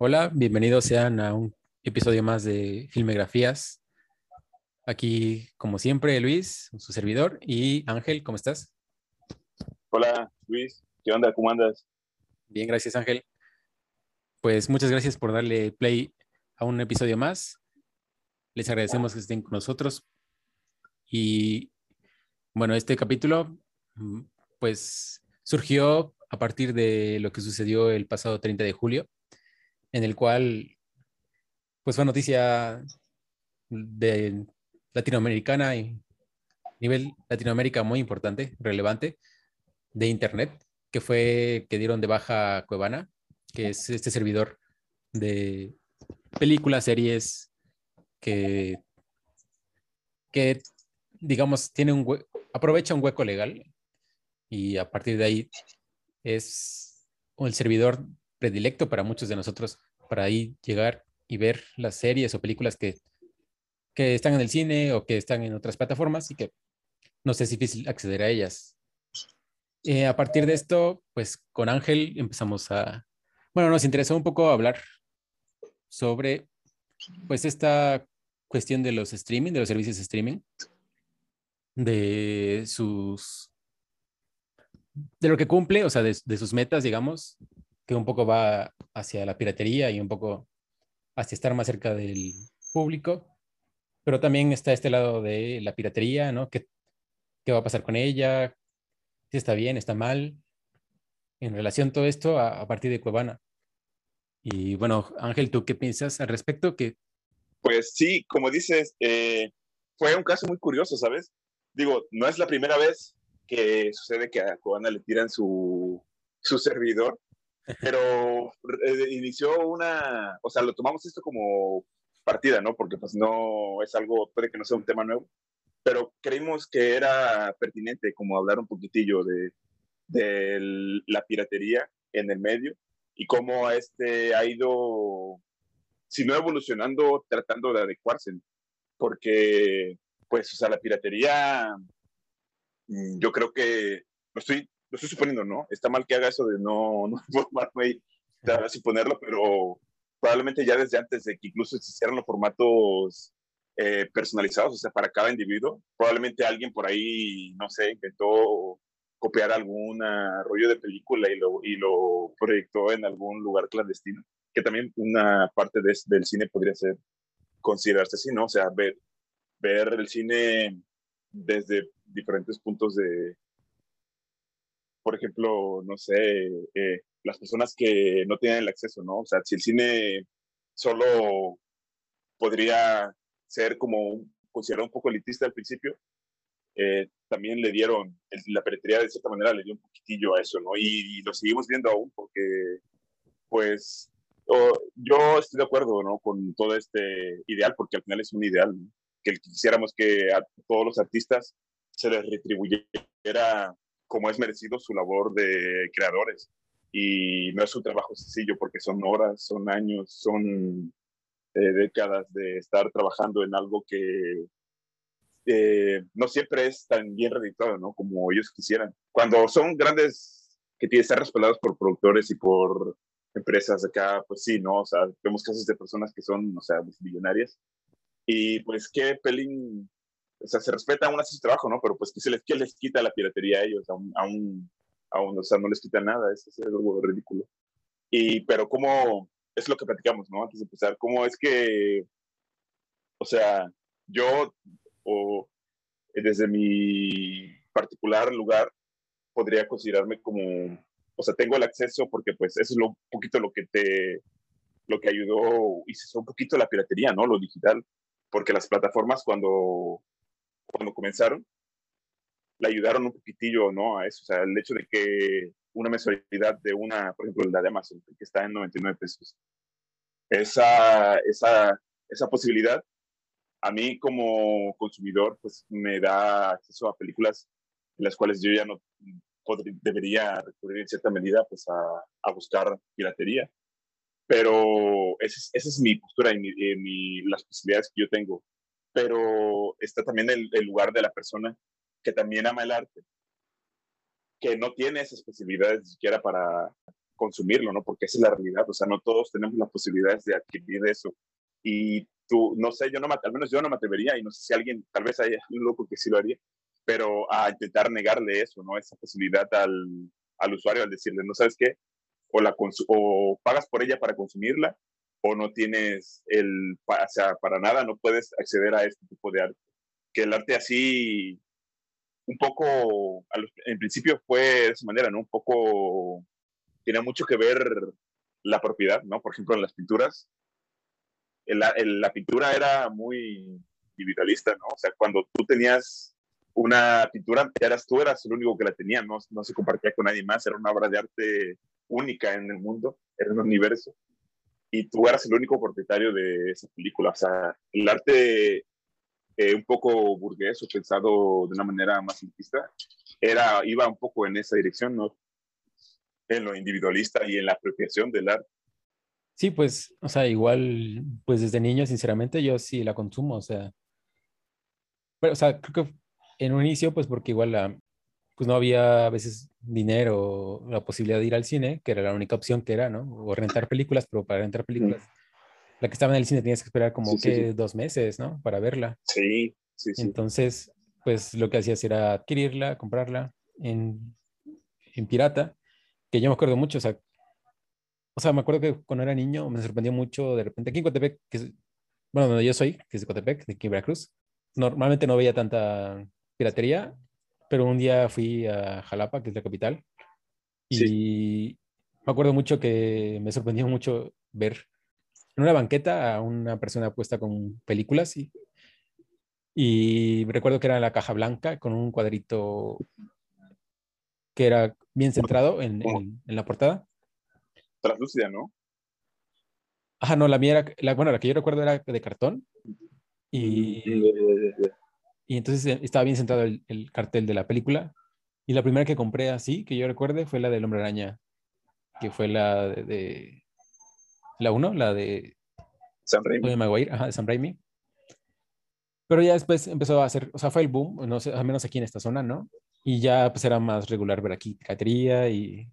Hola, bienvenidos sean a un episodio más de Filmografías. Aquí, como siempre, Luis, su servidor, y Ángel, ¿cómo estás? Hola, Luis, ¿qué onda? ¿Cómo andas? Bien, gracias, Ángel. Pues muchas gracias por darle play a un episodio más. Les agradecemos que estén con nosotros. Y bueno, este capítulo, mm, pues surgió a partir de lo que sucedió el pasado 30 de julio en el cual pues fue noticia de latinoamericana y nivel Latinoamérica muy importante, relevante, de Internet, que fue que dieron de baja Cuevana, que es este servidor de películas, series, que, que digamos, tiene un aprovecha un hueco legal y a partir de ahí es el servidor predilecto para muchos de nosotros para ahí llegar y ver las series o películas que, que están en el cine o que están en otras plataformas y que no es difícil acceder a ellas. Eh, a partir de esto, pues con Ángel empezamos a, bueno, nos interesó un poco hablar sobre, pues esta cuestión de los streaming, de los servicios de streaming, de sus, de lo que cumple, o sea, de, de sus metas, digamos, que un poco va hacia la piratería y un poco hacia estar más cerca del público, pero también está este lado de la piratería, ¿no? ¿Qué, qué va a pasar con ella? Si está bien, está mal, en relación a todo esto a, partir de Cuevana. Y bueno, Ángel, ¿tú qué piensas al respecto? Que... Pues sí, como dices, eh, fue un caso muy curioso, ¿sabes? Digo, no es la primera vez que sucede que a Cuevana le tiran su, su servidor, pero eh, inició una, o sea, lo tomamos esto como partida, ¿no? Porque pues no es algo, puede que no sea un tema nuevo, pero creímos que era pertinente como hablar un poquitillo de, de la piratería en el medio y cómo este ha ido, si no evolucionando, tratando de adecuarse, porque pues, o sea, la piratería, mm, yo creo que, lo estoy lo estoy suponiendo, ¿no? Está mal que haga eso de no, no formarme y suponerlo, pero probablemente ya desde antes de que incluso se hicieran los formatos eh, personalizados, o sea, para cada individuo, probablemente alguien por ahí, no sé, intentó copiar algún rollo de película y lo, y lo proyectó en algún lugar clandestino, que también una parte de, del cine podría ser considerarse así, ¿no? O sea, ver, ver el cine desde diferentes puntos de, por ejemplo, no sé, eh, las personas que no tienen el acceso, ¿no? O sea, si el cine solo podría ser como considerado un poco elitista al principio, eh, también le dieron, la piratería de cierta manera le dio un poquitillo a eso, ¿no? Y, lo seguimos viendo aún porque, pues, yo estoy de acuerdo, ¿no? Con todo este ideal, porque al final es un ideal, ¿no? que quisiéramos que a todos los artistas se les retribuyera como es merecido su labor de creadores. Y no es un trabajo sencillo porque son horas, son años, son eh, décadas de estar trabajando en algo que eh, no siempre es tan bien redactado ¿no? como ellos quisieran. Cuando son grandes que tienen que estar respaldados por productores y por empresas acá, pues sí, ¿no? O sea, vemos casos de personas que son, o sea, millonarias. Y pues qué pelín o sea, se respeta aún así su trabajo, ¿no? Pero pues, ¿qué, se les, qué les quita la piratería a ellos? Aún, aún, aún, o sea, no les quita nada, eso es algo ridículo. Y, pero cómo, es lo que platicamos, ¿no? Antes de empezar, cómo es que, o sea, yo, o desde mi particular lugar, podría considerarme como, o sea, tengo el acceso porque pues eso es lo, poquito lo que te, lo que ayudó, y un poquito la piratería, ¿no? Lo digital, porque las plataformas cuando cuando comenzaron, le ayudaron un poquitillo, ¿no? A eso, o sea, el hecho de que una mensualidad de una, por ejemplo, la de Amazon, que está en 99 pesos, esa, esa, esa posibilidad, a mí como consumidor, pues me da acceso a películas en las cuales yo ya no debería recurrir en cierta medida pues a, a buscar piratería. Pero esa es, es mi postura y mi, las posibilidades que yo tengo pero está también el, lugar de la persona que también ama el arte, que no tiene esas posibilidades ni siquiera para, consumirlo, ¿no? Porque esa es la realidad, o sea, no todos tenemos las posibilidades de adquirir eso. Y tú, no sé, yo no, al menos yo no me atrevería, y no sé si alguien, tal vez hay un loco que sí lo haría, pero a intentar negarle eso, ¿no? Esa posibilidad al, al usuario, al decirle, no sabes qué, o, la o pagas por ella para consumirla, o no tienes el, o sea, para nada no puedes acceder a este tipo de arte. Que el arte así, un poco, en principio fue de esa manera, ¿no? Un poco, tiene mucho que ver la propiedad, ¿no? Por ejemplo, en las pinturas, la pintura era muy individualista, ¿no? O sea, cuando tú tenías una pintura, eras tú, eras el único que la tenía, no, no se compartía con nadie más, era una obra de arte única en el mundo, era un universo, y tú eras el único propietario de esa película. O sea, el arte eh, un poco burgués o pensado de una manera más simplista, era, iba un poco en esa dirección, ¿no? En lo individualista y en la apropiación del arte. Sí, pues, o sea, igual, pues desde niño, sinceramente, yo sí la consumo, o sea, pero, o sea, creo que en un inicio, pues porque igual la, pues no había a veces dinero o la posibilidad de ir al cine, que era la única opción que era, ¿no? O rentar películas, pero para rentar películas, la que estaba en el cine tenías que esperar como que dos meses, ¿no? Para verla. Sí, sí, sí. Entonces, pues lo que hacías era adquirirla, comprarla en, en pirata, que yo me acuerdo mucho, o sea, o sea, me acuerdo que cuando era niño me sorprendió mucho de repente aquí en Cotepec, que es, bueno, donde yo soy, que es de Cotepec, de aquí Veracruz, normalmente no veía tanta piratería, pero un día fui a Jalapa, que es la capital, y me acuerdo mucho que me sorprendió mucho ver en una banqueta a una persona puesta con películas y, y recuerdo que era la caja blanca con un cuadrito que era bien centrado en, en, la portada. Translúcida, ¿no? Ajá, no, la mía era, la, bueno, la que yo recuerdo era de cartón. Y, mm, y entonces eh, estaba bien centrado el, cartel de la película. Y la primera que compré así, que yo recuerde, fue la del Hombre Araña, que fue la de... la 1, la de... Sam Raimi. Maguire, ajá, de Sam Raimi. Pero ya después empezó a hacer, o sea, fue el boom, no sé, al menos aquí en esta zona, ¿no? Y ya pues era más regular ver aquí piratería y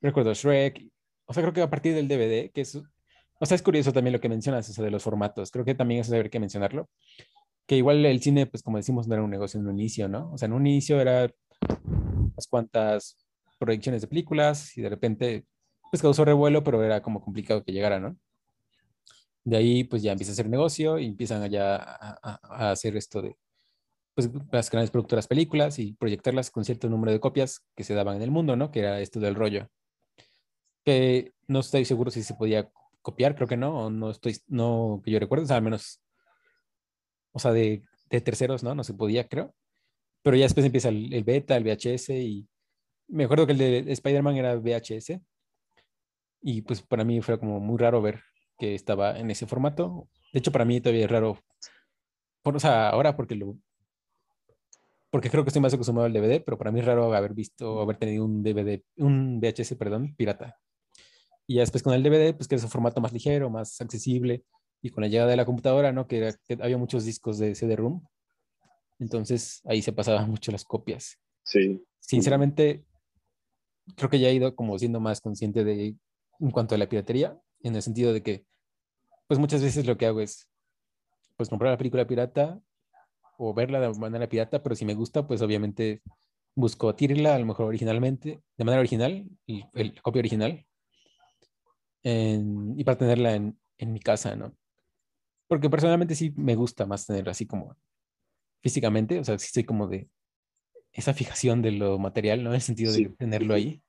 recuerdo Shrek. O sea, creo que a partir del DVD, que es, o sea, es curioso también lo que mencionas, eso de los formatos. Creo que también eso debería que mencionarlo que igual el cine, pues como decimos, no era un negocio en un inicio, ¿no? O sea, en un inicio era unas cuantas proyecciones de películas y de repente, pues causó revuelo, pero era como complicado que llegara, ¿no? De ahí, pues ya empieza a hacer negocio y empiezan allá a, hacer esto de, pues las grandes productoras películas y proyectarlas con cierto número de copias que se daban en el mundo, ¿no? Que era esto del rollo. Que no estoy seguro si se podía copiar, creo que no, o no estoy, no que yo recuerdo, o sea, al menos o sea, de, terceros, ¿no? No se podía, creo. Pero ya después empieza el, beta, el VHS y me acuerdo que el de Spider-Man era VHS y pues para mí fue como muy raro ver que estaba en ese formato. De hecho, para mí todavía es raro, por, o sea, ahora porque lo... Porque creo que estoy más acostumbrado al DVD, pero para mí es raro haber visto, haber tenido un DVD, un VHS, perdón, pirata. Y ya después con el DVD, pues que es un formato más ligero, más accesible, y con la llegada de la computadora, ¿no? Que, había muchos discos de CD-ROOM. Entonces ahí se pasaban mucho las copias. Sí. Sinceramente, creo que ya he ido como siendo más consciente de en cuanto a la piratería, en el sentido de que, pues muchas veces lo que hago es, pues comprar la película pirata o verla de manera pirata, pero si me gusta, pues obviamente busco adquirirla a lo mejor originalmente, de manera original, el, el copia original, y para tenerla en, en mi casa, ¿no? Porque personalmente sí me gusta más tenerlo así como físicamente, o sea, sí soy como de esa fijación de lo material, ¿no? En el sentido de tenerlo ahí.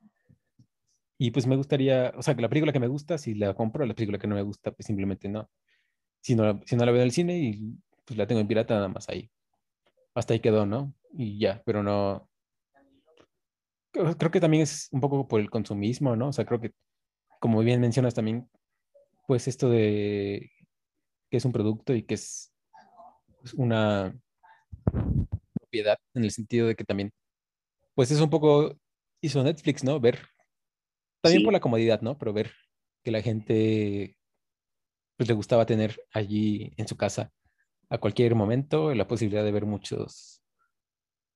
Y pues me gustaría, o sea, que la película que me gusta, si la compro, la película que no me gusta, pues simplemente no. Si no, si no la veo en el cine y pues la tengo en pirata, nada más ahí. Hasta ahí quedó, ¿no? Y ya, pero no. Creo que también es un poco por el consumismo, ¿no? O sea, creo que, como bien mencionas también, pues esto de que es un producto y que es una propiedad en el sentido de que también, pues es un poco, hizo Netflix, ¿no? Ver, también por la comodidad, ¿no? Pero ver que la gente, pues le gustaba tener allí en su casa a cualquier momento la posibilidad de ver muchos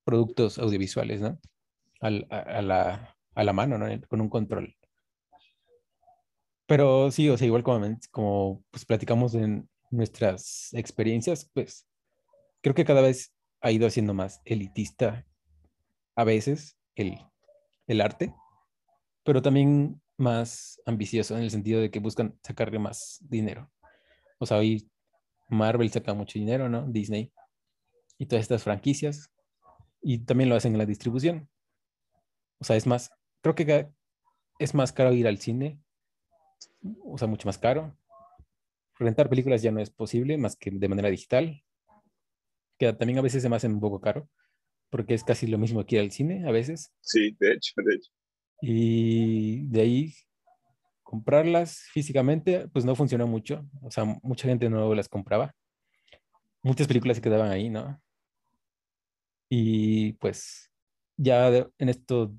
productos audiovisuales, ¿no? a, la, a la mano, ¿no? Con un control. Pero sí, o sea, igual como, como pues platicamos en nuestras experiencias, pues creo que cada vez ha ido siendo más elitista a veces el, el arte, pero también más ambicioso en el sentido de que buscan sacarle más dinero. O sea, hoy Marvel saca mucho dinero, ¿no? Disney y todas estas franquicias y también lo hacen en la distribución. O sea, es más, creo que es más caro ir al cine, o sea, mucho más caro. Rentar películas ya no es posible más que de manera digital, que también a veces se me hace un poco caro, porque es casi lo mismo que ir al cine a veces. Sí, de hecho, de hecho. Y de ahí comprarlas físicamente, pues no funcionó mucho. O sea, mucha gente no las compraba. Muchas películas se quedaban ahí, ¿no? Y pues ya en esto,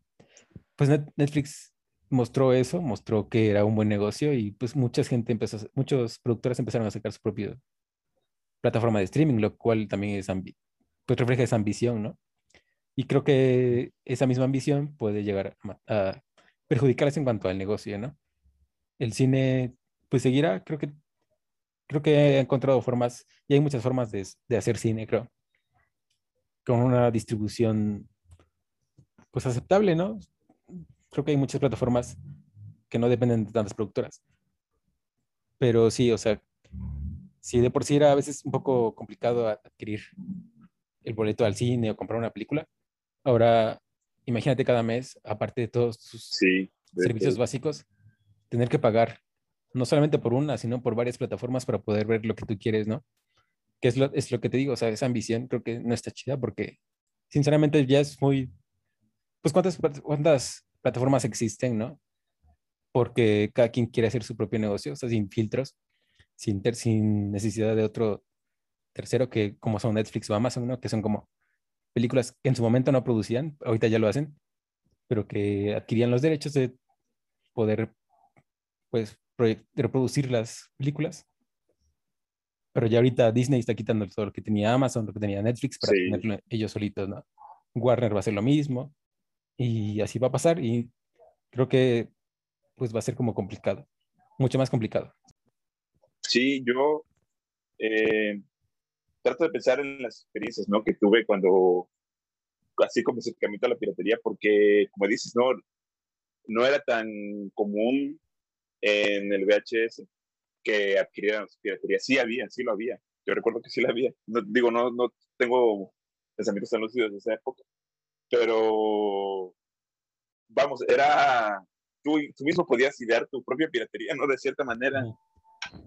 pues Netflix mostró eso, mostró que era un buen negocio y pues mucha gente empezó, muchos productores empezaron a sacar su propia plataforma de streaming, lo cual también es pues refleja esa ambición, ¿no? Y creo que esa misma ambición puede llegar a, a perjudicarles en cuanto al negocio, ¿no? El cine, pues seguirá, creo que creo que he encontrado formas, y hay muchas formas de, de hacer cine, creo con una distribución pues aceptable, ¿no? Creo que hay muchas plataformas que no dependen de tantas productoras. Pero sí, o sea, si de por sí era a veces un poco complicado adquirir el boleto al cine o comprar una película, ahora imagínate cada mes, aparte de todos sus servicios básicos, tener que pagar no solamente por una, sino por varias plataformas para poder ver lo que tú quieres, ¿no? que es lo, es lo que te digo, o sea, esa ambición creo que no está chida porque sinceramente ya es muy, pues cuántas, cuántas plataformas existen, ¿no? Porque cada quien quiere hacer su propio negocio, o sea, sin filtros, sin, sin necesidad de otro tercero que como son Netflix o Amazon, ¿no? Que son como películas que en su momento no producían, ahorita ya lo hacen, pero que adquirían los derechos de poder, pues, reproducir las películas pero ya ahorita Disney está quitando todo lo que tenía Amazon, lo que tenía Netflix para tenerlo ellos solitos, ¿no? Warner va a hacer lo mismo y así va a pasar y creo que pues va a ser como complicado, mucho más complicado. Sí, yo eh, trato de pensar en las experiencias, ¿no? Que tuve cuando así como se cambió la piratería, porque como dices, no, no era tan común en el VHS que adquirieran piratería. Sí había, sí lo había. Yo recuerdo que sí lo había. No, digo, no, no tengo pensamientos tan lúcidos de esa época, pero vamos, era, tú, tú mismo podías idear tu propia piratería, ¿no? De cierta manera,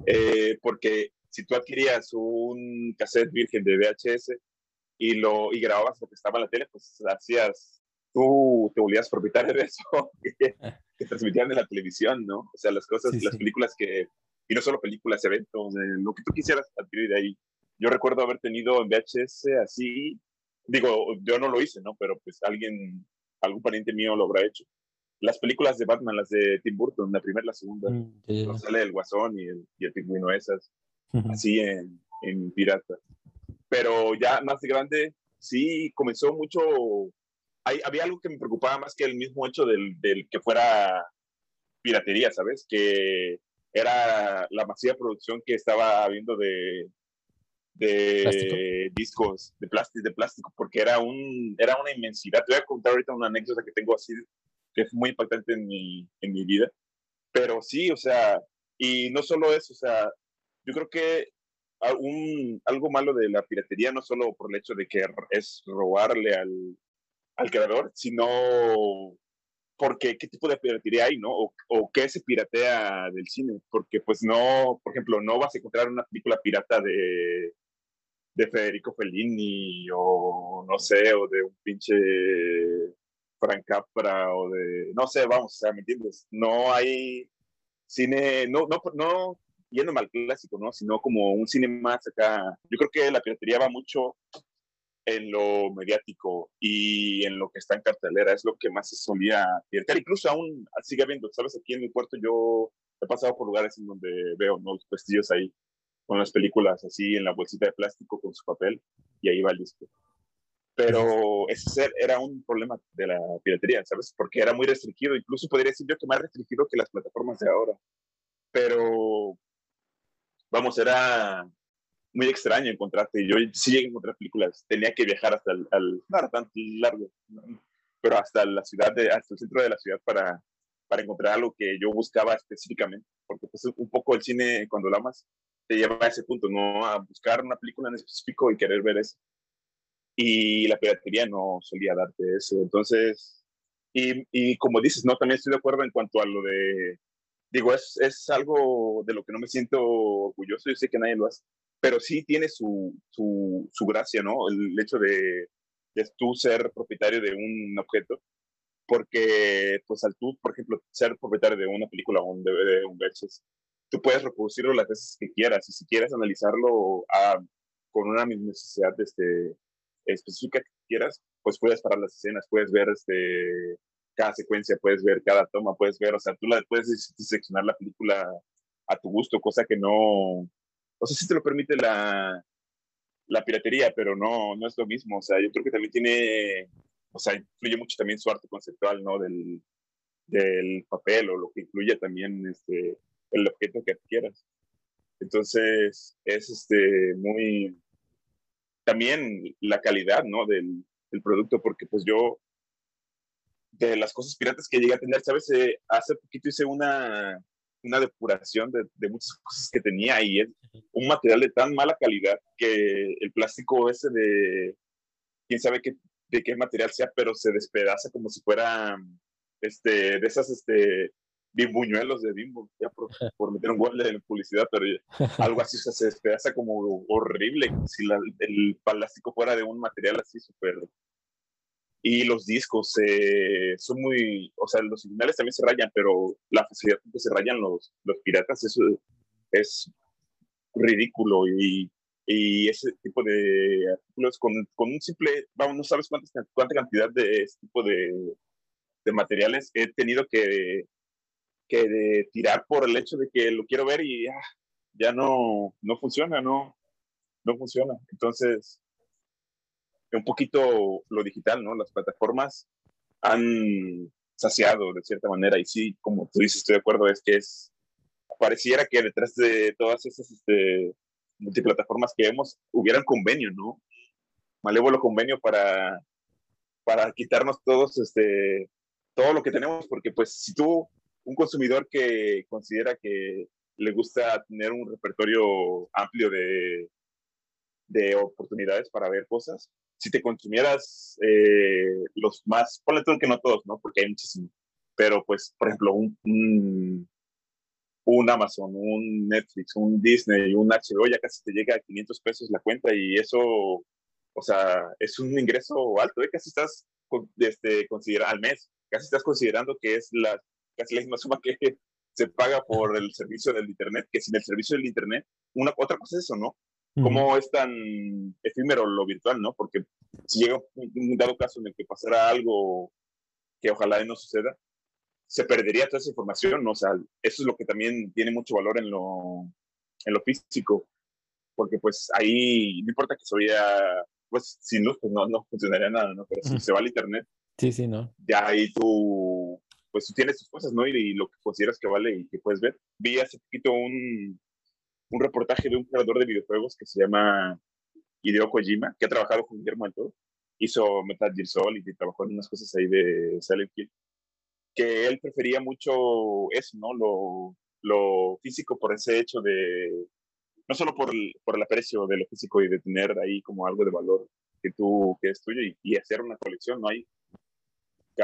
eh, porque si tú adquirías un cassette virgen de VHS y, lo, y grababas lo que estaba en la tele, pues hacías, tú te volvías propietario de eso que, que transmitían en la televisión, ¿no? O sea, las cosas, las películas que y no solo películas, eventos, lo que tú quisieras adquirir de ahí. Yo recuerdo haber tenido en VHS así, digo, yo no lo hice, ¿no? Pero pues alguien, algún pariente mío lo habrá hecho. Las películas de Batman, las de Tim Burton, la primera, la segunda, mm, sale el Guasón y el, y el Pingüino esas, así en, en pirata. Pero ya más grande, sí comenzó mucho, hay, había algo que me preocupaba más que el mismo hecho del, del que fuera piratería, ¿sabes? Que era la masiva producción que estaba habiendo de, de discos de plástico, de plástico, porque era, un, era una inmensidad. Te voy a contar ahorita una anécdota que tengo así, que es muy impactante en mi, en mi vida. Pero sí, o sea, y no solo eso, o sea, yo creo que un, algo malo de la piratería no solo por el hecho de que es robarle al, al creador, sino porque qué tipo de piratería hay, ¿no? O, o, qué se piratea del cine, porque pues no, por ejemplo, no vas a encontrar una película pirata de, de Federico Fellini o no sé, o de un pinche Frank Capra o de, no sé, vamos, o sea, ¿me entiendes? No hay cine, no, no, no yendo mal clásico, ¿no? Sino como un cine más acá. Yo creo que la piratería va mucho en lo mediático y en lo que está en cartelera, es lo que más se solía piratear. Incluso aún sigue habiendo, ¿sabes? Aquí en mi puerto yo he pasado por lugares en donde veo ¿no? los pestillos ahí con las películas así en la bolsita de plástico con su papel y ahí va el disco. Pero ese era un problema de la piratería, ¿sabes? Porque era muy restringido, incluso podría decir yo que más restringido que las plataformas de ahora. pero vamos, era muy extraño encontrarte. Yo sí llegué a encontrar películas, tenía que viajar hasta el, al, no era tan largo, pero hasta la ciudad, de, hasta el centro de la ciudad para, para encontrar algo que yo buscaba específicamente, porque pues un poco el cine, cuando lo amas, te lleva a ese punto, ¿no? A buscar una película en específico y querer ver eso. Y la piratería no solía darte eso. Entonces, y, y como dices, ¿no? También estoy de acuerdo en cuanto a lo de, digo, es, es algo de lo que no me siento orgulloso, yo sé que nadie lo hace, pero sí tiene su, su, su gracia, ¿no? El hecho de, de tú ser propietario de un objeto porque pues al tú, por ejemplo, ser propietario de una película o un DVD, un VHS, tú puedes reproducirlo las veces que quieras y si quieres analizarlo con una necesidad este, específica que quieras, pues puedes parar las escenas, puedes ver este, cada secuencia, puedes ver cada toma, puedes ver, o sea, tú la, puedes seleccionar la película a tu gusto, cosa que no, o sea, sí te lo permite la, la piratería, pero no, no es lo mismo, o sea, yo creo que también tiene, o sea, influye mucho también su arte conceptual, ¿no? Del, del papel o lo que incluye también este, el objeto que adquieras. Entonces, es este, muy, también la calidad, ¿no? Del, del, producto, porque pues yo, de las cosas piratas que llegué a tener, ¿sabes? Eh, hace poquito hice una, una depuración de, de, muchas cosas que tenía y es un material de tan mala calidad que el plástico ese de, quién sabe qué, de qué material sea, pero se despedaza como si fuera este, de esas este, bimbuñuelos de bimbo, ya por, por meter un gol de publicidad, pero algo así se despedaza como horrible, si la, el plástico fuera de un material así súper... Y los discos eh, son muy, o sea, los originales también se rayan, pero la facilidad con que se rayan los, los piratas, eso es ridículo y, y ese tipo de artículos con, con un simple, vamos, no sabes cuántas, cuánta cantidad de este tipo de, de materiales he tenido que que tirar por el hecho de que lo quiero ver y ah, ya no, no funciona, no, no funciona. Entonces, un poquito lo digital, ¿no? Las plataformas han saciado de cierta manera y sí, como tú dices, estoy de acuerdo, es que es, pareciera que detrás de todas esas este, multiplataformas que vemos hubieran convenio, ¿no? Malévolo convenio para, para quitarnos todos, este, todo lo que tenemos, porque pues si tú un consumidor que considera que le gusta tener un repertorio amplio de, de oportunidades para ver cosas, si te consumieras eh, los más, ponle todo que no todos, ¿no? Porque hay muchísimos, pero pues, por ejemplo, un, un, un, Amazon, un Netflix, un Disney, un HBO, ya casi te llega a 500 pesos la cuenta y eso, o sea, es un ingreso alto, ¿eh? Casi estás este, considerando al mes, casi estás considerando que es la casi la misma suma que se paga por el servicio del Internet, que sin el servicio del Internet, una, otra cosa es eso, ¿no? Cómo es tan efímero lo virtual, ¿no? Porque si llega un, dado caso en el que pasara algo que ojalá no suceda, se perdería toda esa información, ¿no? O sea, eso es lo que también tiene mucho valor en lo, en lo físico, porque pues ahí no importa que se vaya, pues sin luz, pues no, no funcionaría nada, ¿no? Pero si se va al internet, sí, sí, ¿no? Ya ahí tú pues tú tienes tus cosas, ¿no? Y, lo que consideras que vale y que puedes ver. Vi hace poquito un, un reportaje de un creador de videojuegos que se llama Hideo Kojima, que ha trabajado con Guillermo del Toro. Hizo Metal Gear Solid y trabajó en unas cosas ahí de Silent Hill. Que él prefería mucho eso, ¿no? Lo, lo físico por ese hecho de, no solo por el, por el aprecio de lo físico y de tener ahí como algo de valor que tú, que es tuyo y, y hacer una colección, ¿no? Hay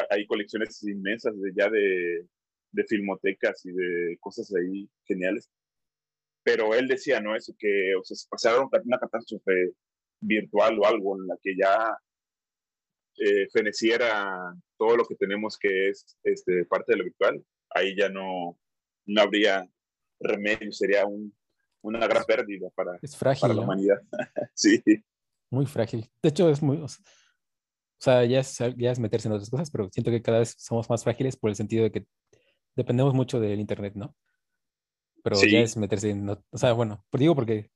hay colecciones inmensas de, ya de, de filmotecas y de cosas ahí geniales. Pero él decía, ¿no? Eso que, o sea, si pasara una catástrofe virtual o algo en la que ya eh, feneciera todo lo que tenemos que es este, parte de lo virtual, ahí ya no, no habría remedio, sería un, una gran pérdida para, para la humanidad. sí. Muy frágil. De hecho, es muy, o sea, ya es, ya es meterse en otras cosas, pero siento que cada vez somos más frágiles por el sentido de que dependemos mucho del Internet, ¿no? Pero ya es meterse en, o sea, bueno, pues digo porque,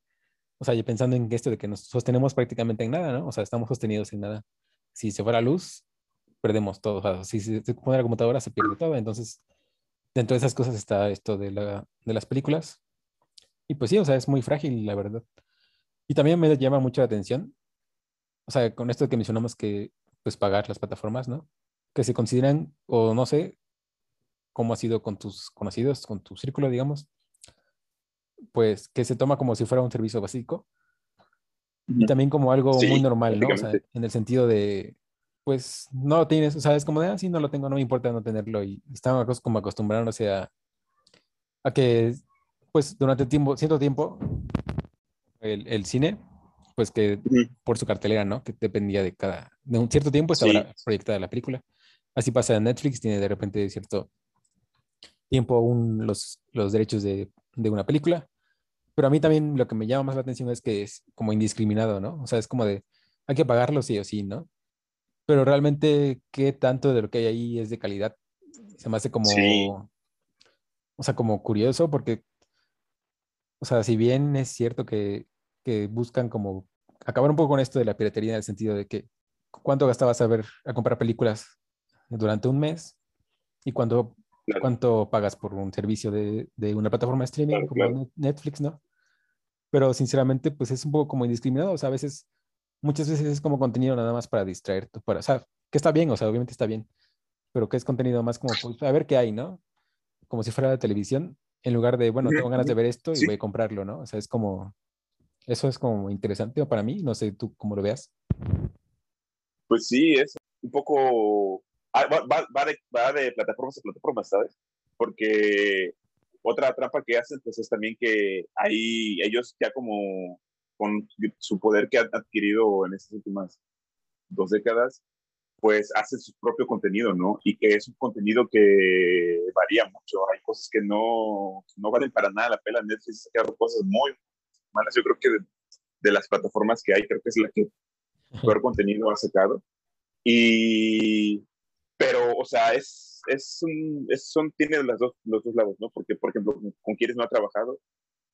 o sea, pensando en esto de que nos sostenemos prácticamente en nada, ¿no? O sea, estamos sostenidos en nada. Si se fuera luz, perdemos todo. O sea, si se pone la computadora, se pierde todo. Entonces, dentro de esas cosas está esto de, la, de las películas. Y pues sí, o sea, es muy frágil, la verdad. Y también me llama mucho la atención, o sea, con esto que mencionamos que, pues, pagar las plataformas, ¿no? Que se consideran, o no sé, cómo ha sido con tus conocidos, con tu círculo, digamos, pues que se toma como si fuera un servicio básico y también como algo muy normal, ¿no? O sea, en el sentido de, pues no lo tienes, o sea, es como de, ah, sí, no lo tengo, no me importa no tenerlo y estamos como acostumbrándose a, a que, pues durante tiempo, cierto tiempo, el, el cine, pues que por su cartelera, ¿no? Que dependía de cada, de un cierto tiempo estaba proyectada la película. Así pasa en Netflix, tiene de repente cierto tiempo aún los, los derechos de, de una película pero a mí también lo que me llama más la atención es que es como indiscriminado, ¿no? O sea, es como de, hay que pagarlo sí o sí, ¿no? Pero realmente, ¿qué tanto de lo que hay ahí es de calidad? Se me hace como, o sea, como curioso porque, o sea, si bien es cierto que, que buscan como acabar un poco con esto de la piratería en el sentido de que cuánto gastabas a ver, a comprar películas durante un mes y cuánto, cuánto pagas por un servicio de, de una plataforma de streaming como Netflix, ¿no? pero sinceramente pues es un poco como indiscriminado, o sea, a veces, muchas veces es como contenido nada más para distraerte, para, o sea, que está bien, o sea, obviamente está bien, pero que es contenido más como, pues, a ver qué hay, ¿no? Como si fuera la televisión, en lugar de, bueno, tengo ganas de ver esto y voy a comprarlo, ¿no? O sea, es como, eso es como interesante para mí, no sé tú cómo lo veas. Pues sí, es un poco, ah, va, va, de, va de plataformas a plataformas, ¿sabes? Porque otra trampa que hacen pues es también que ahí ellos ya como con su poder que han adquirido en estas últimas dos décadas, pues hacen su propio contenido, ¿no? Y que es un contenido que varía mucho. Hay cosas que no, no valen para nada la pena. Netflix ha sacado cosas muy malas. Yo creo que de, de, las plataformas que hay, creo que es la que peor contenido ha sacado. Y, pero, o sea, es es un, es, son, tiene las dos, los dos lados, ¿no? Porque, por ejemplo, con, quienes no ha trabajado,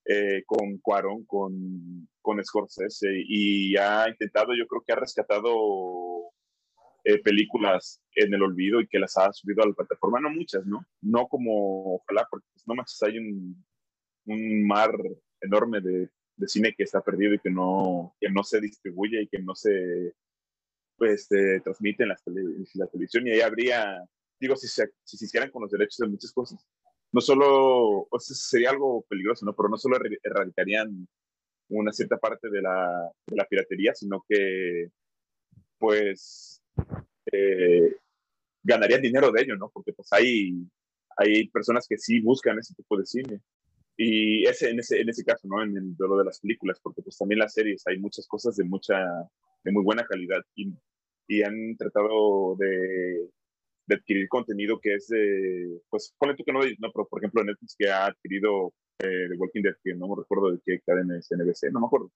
eh, con Cuarón, con, con Scorsese, y ha intentado, yo creo que ha rescatado eh, películas en el olvido y que las ha subido a la plataforma, no muchas, ¿no? No como, ojalá, porque pues, no manches, hay un, un mar enorme de, de, cine que está perdido y que no, que no se distribuye y que no se pues, este, transmite en la, la televisión y ahí habría digo, si se, si se hicieran con los derechos de muchas cosas, no solo, o sea, sería algo peligroso, ¿no? Pero no solo erradicarían una cierta parte de la, de la piratería, sino que, pues, eh, ganarían dinero de ello, ¿no? Porque pues hay, hay personas que sí buscan ese tipo de cine. Y ese, en, ese, en ese caso, ¿no? En el de las películas, porque pues también las series, hay muchas cosas de mucha, de muy buena calidad y, y han tratado de de adquirir contenido que es de, pues ponle tú que no, no pero por ejemplo Netflix que ha adquirido eh, The Walking Dead, que no me recuerdo de qué cadena es NBC, no me acuerdo.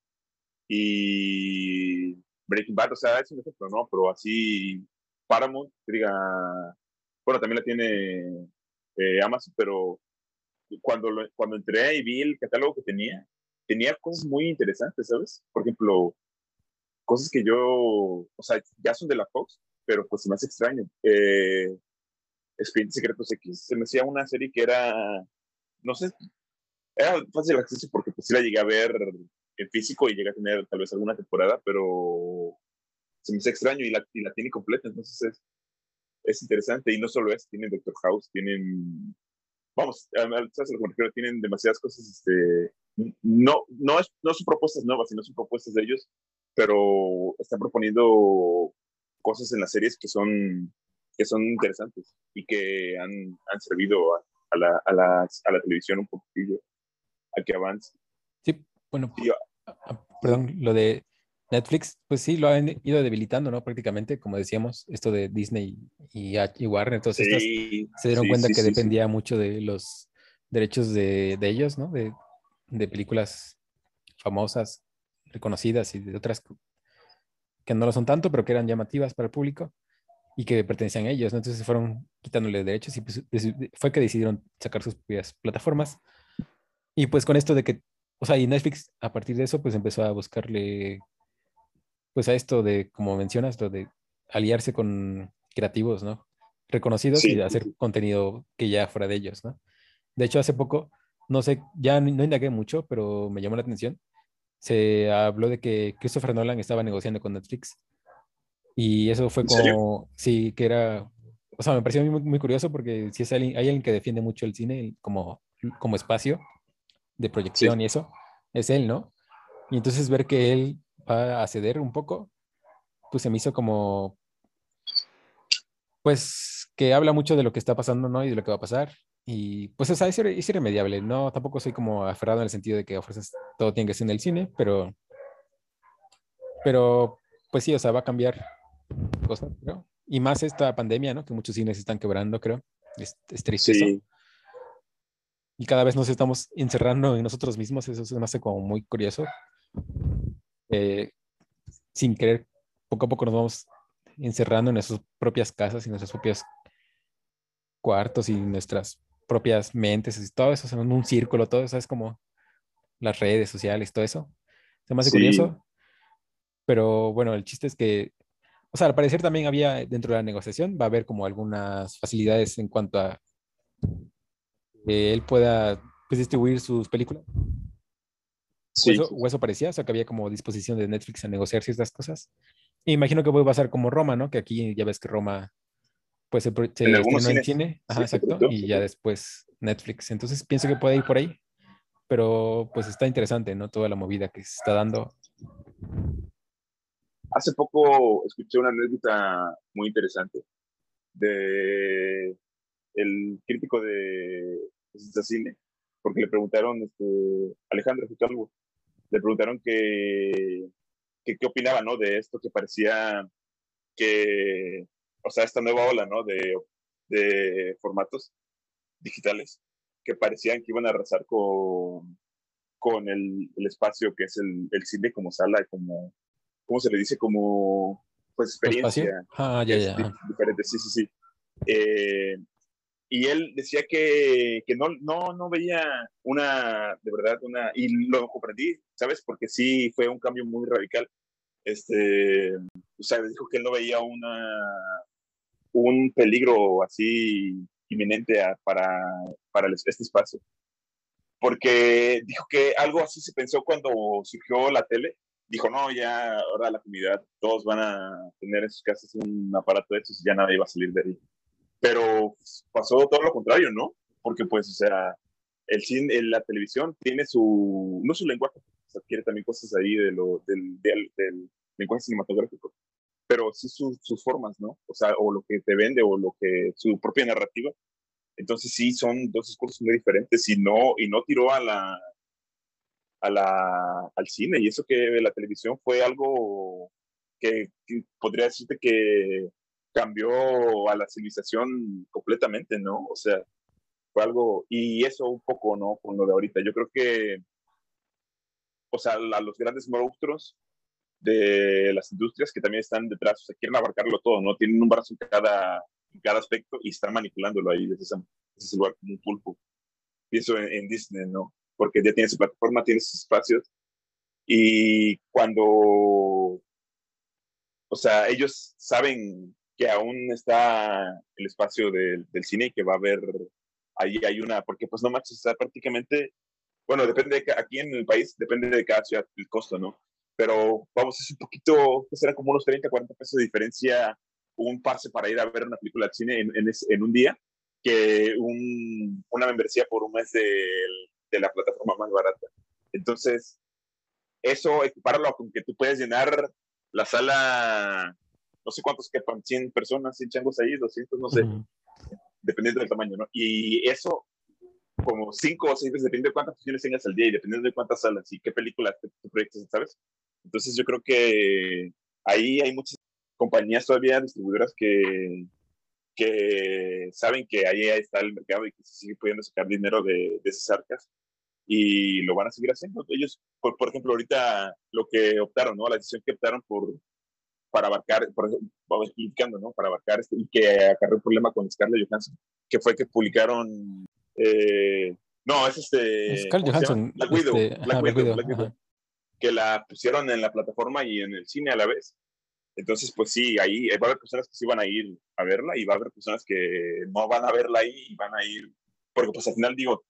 Y Breaking Bad, o sea, es un ejemplo, ¿no? Pero así Paramount, diga, bueno, también la tiene eh, Amazon, pero cuando, lo, cuando entré y vi el catálogo que tenía, tenía cosas muy interesantes, ¿sabes? Por ejemplo, cosas que yo, o sea, ya son de la Fox, pero pues se me hace extraño. Eh, Expedientes Secretos X se me hacía una serie que era, no sé, era fácil acceso porque pues sí la llegué a ver en físico y llegué a tener tal vez alguna temporada, pero se me hace extraño y la, y la tiene completa, entonces es, es interesante y no solo es, tienen Doctor House, tienen, vamos, ¿sabes lo que me refiero? Tienen demasiadas cosas, este, no, no, es, no son propuestas nuevas, sino son propuestas de ellos, pero están proponiendo cosas en las series que son, que son interesantes y que han, han servido a, a, la, a, la, a, la, televisión un poquillo a que avance. Sí, bueno, perdón, lo de Netflix, pues sí, lo han ido debilitando, ¿no? Prácticamente, como decíamos, esto de Disney y, y Warner, entonces sí, se dieron sí, cuenta sí, que dependía mucho de los derechos de, de ellos, ¿no? De, de películas famosas, reconocidas y de otras que no lo son tanto, pero que eran llamativas para el público y que pertenecían a ellos, ¿no? Entonces se fueron quitándole derechos y pues, fue que decidieron sacar sus propias plataformas. Y pues con esto de que, o sea, y Netflix a partir de eso pues empezó a buscarle, pues a esto de, como mencionas, lo de aliarse con creativos, ¿no? reconocidos y hacer contenido que ya fuera de ellos, ¿no? De hecho, hace poco, no sé, ya no, indagué mucho, pero me llamó la atención. Se habló de que Christopher Nolan estaba negociando con Netflix. Y eso fue como, sí, que era, o sea, me pareció muy, muy curioso porque si es alguien, hay alguien que defiende mucho el cine como, como espacio de proyección y eso, es él, ¿no? Y entonces ver que él va a ceder un poco, pues se me hizo como, pues que habla mucho de lo que está pasando, ¿no? Y de lo que va a pasar. Y pues o sea, es, es irremediable, ¿no? Tampoco soy como aferrado en el sentido de que ofreces todo tiene que ser en el cine, pero, pero pues sí, o sea, va a cambiar cosas, creo. Y más esta pandemia, ¿no? Que muchos cines están quebrando, creo. Es, es triste eso. Y cada vez nos estamos encerrando en nosotros mismos, eso se me hace como muy curioso. Eh, sin querer, poco a poco nos vamos encerrando en nuestras propias casas y nuestros propios cuartos y nuestras propias mentes y todo eso, en un círculo, todo eso es como las redes sociales, todo eso. Se me hace curioso. Pero bueno, el chiste es que, o sea, al parecer también había dentro de la negociación, va a haber como algunas facilidades en cuanto a que él pueda pues, distribuir sus películas. Sí. O eso, parecía, o sea, que había como disposición de Netflix a negociar ciertas cosas. Y imagino que puede pasar como Roma, ¿no? Que aquí ya ves que Roma, pues se, se en, en cine, Ajá, exacto, y ya después Netflix. Entonces pienso que puede ir por ahí, pero pues está interesante, ¿no? Toda la movida que se está dando. Hace poco escuché una anécdota muy interesante de el crítico de cine, porque le preguntaron, este, Alejandro algo le preguntaron que, qué opinaba, ¿no? De esto que parecía que, o sea, esta nueva ola, ¿no? De, de formatos digitales que parecían que iban a arrasar con, con el, el espacio que es el, el, cine como sala, como, ¿cómo se le dice? Como, pues, experiencia. Ah, ya, ya. Diferente, sí, sí, sí. Eh, y él decía que, que, no, no, no veía una, de verdad, una, y lo comprendí, ¿sabes? Porque sí fue un cambio muy radical. Este, o sea, dijo que él no veía una, un peligro así inminente para, para este espacio. Porque dijo que algo así se pensó cuando surgió la tele. Dijo, no, ya ahora la comunidad, todos van a tener en sus casas un aparato de esos y ya nadie va a salir de ahí pero pasó todo lo contrario, ¿no? Porque pues, o sea, el cine, la televisión tiene su, no su lenguaje, se adquiere también cosas ahí de lo, del, lenguaje cinematográfico, pero sí sus formas, ¿no? O sea, o lo que te vende o lo que, su propia narrativa. Entonces sí, son dos discursos muy diferentes y no, y no tiró a la, a la, al cine. Y eso que la televisión fue algo que podría decirte que cambió a la civilización completamente, ¿no? O sea, fue algo, y eso un poco, ¿no? Con lo de ahorita. Yo creo que, o sea, a los grandes monstruos de las industrias que también están detrás, o sea, quieren abarcarlo todo, ¿no? Tienen un brazo en cada, en cada aspecto y están manipulándolo ahí desde ese, lugar como un pulpo. Pienso en, en Disney, ¿no? Porque ya tiene su plataforma, tiene sus espacios. Y cuando o sea, ellos saben que aún está el espacio del cine y que va a haber, ahí hay una, porque pues no manches, está prácticamente, bueno, depende, de, aquí en el país depende de cada ciudad el costo, ¿no? Pero vamos, es un poquito, pues será como unos 30, 40 pesos de diferencia un pase para ir a ver una película de cine en, un día que un, una membresía por un mes de, de, la plataforma más barata. Entonces, eso equiparlo con que tú puedes llenar la sala no sé cuántos quepan, 100 personas, 100 changos ahí, 200, no sé, dependiendo del tamaño, ¿no? Y eso, como 5 o 6 veces, depende de cuántas funciones tengas al día y dependiendo de cuántas salas y qué películas te, proyectas, ¿sabes? Entonces yo creo que ahí hay muchas compañías todavía, distribuidoras que, que saben que ahí está el mercado y que se sigue pudiendo sacar dinero de, de esas arcas y lo van a seguir haciendo. Ellos, por, por, ejemplo, ahorita lo que optaron, ¿no? La decisión que optaron por para abarcar, por eso, vamos explicando, ¿no? Para abarcar este, y que acarreó un problema con Scarlett Johansson, que fue que publicaron, eh, no, es este... Scarlett Johansson. Black Widow, este, Black, Widow, que la pusieron en la plataforma y en el cine a la vez. Entonces, pues sí, ahí va a haber personas que sí van a ir a verla y va a haber personas que no van a verla ahí y van a ir, porque pues al final digo,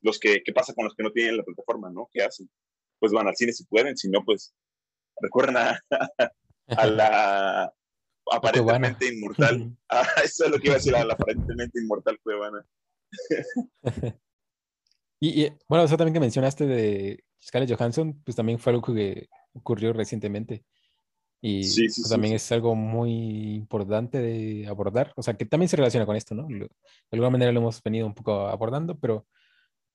los que, ¿qué pasa con los que no tienen la plataforma, no? ¿Qué hacen? Pues van al cine si pueden, si no, pues recuerden a, a la aparentemente inmortal. Ah, eso es lo que iba a decir, a la aparentemente inmortal Cuevana. y, y, bueno, eso también que mencionaste de Scarlett Johansson, pues también fue algo que ocurrió recientemente. Y pues, también es algo muy importante de abordar, o sea, que también se relaciona con esto, ¿no? de alguna manera lo hemos venido un poco abordando, pero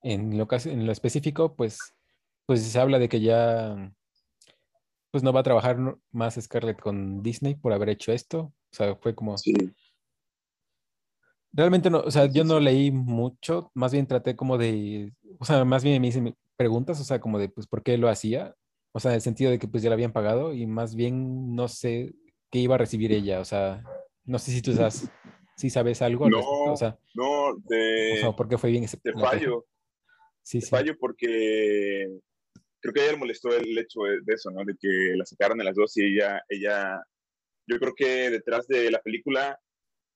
en lo, en lo específico, pues, pues se habla de que ya pues no va a trabajar más Scarlett con Disney por haber hecho esto. O sea, fue como... Sí. Realmente no, o sea, yo no leí mucho, más bien traté como de, o sea, más bien me hice preguntas, o sea, como de, pues, ¿por qué lo hacía? O sea, en el sentido de que pues ya la habían pagado y más bien no sé qué iba a recibir ella, o sea, no sé si tú sabes, si sabes algo. No, o sea, no, de, o sea, ¿por qué fue bien ese Te fallo. Sí, sí. fallo porque creo que a ella le molestó el hecho de, eso, ¿no? De que la sacaran de las dos y ella, ella, yo creo que detrás de la película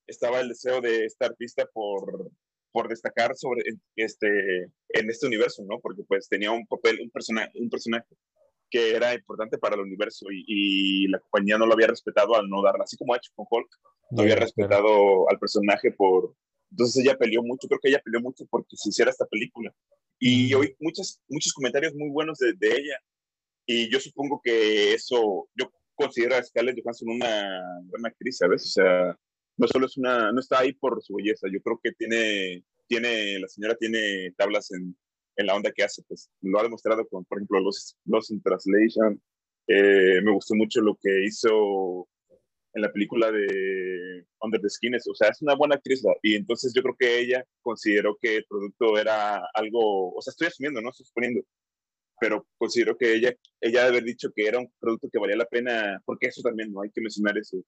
estaba el deseo de esta artista por, por destacar sobre este, en este universo, ¿no? Porque pues tenía un papel, un personaje, un personaje que era importante para el universo y, la compañía no lo había respetado al no darla, así como ha hecho con Hulk, no había respetado al personaje por... Entonces ella peleó mucho, creo que ella peleó mucho porque se hiciera esta película. Y oí muchos, muchos comentarios muy buenos de, de, ella. Y yo supongo que eso, yo considero a Scarlett Johansson una buena actriz, ¿sabes? O sea, no solo es una, no está ahí por su belleza, yo creo que tiene, tiene, la señora tiene tablas en, en la onda que hace, pues lo ha demostrado con, por ejemplo, los, los in Translation. Eh, me gustó mucho lo que hizo en la película de Under the Skin, o sea, es una buena actriz y entonces yo creo que ella consideró que el producto era algo, o sea, estoy asumiendo, no estoy suponiendo, pero considero que ella, ella haber dicho que era un producto que valía la pena, porque eso también, ¿no? Hay que mencionar eso,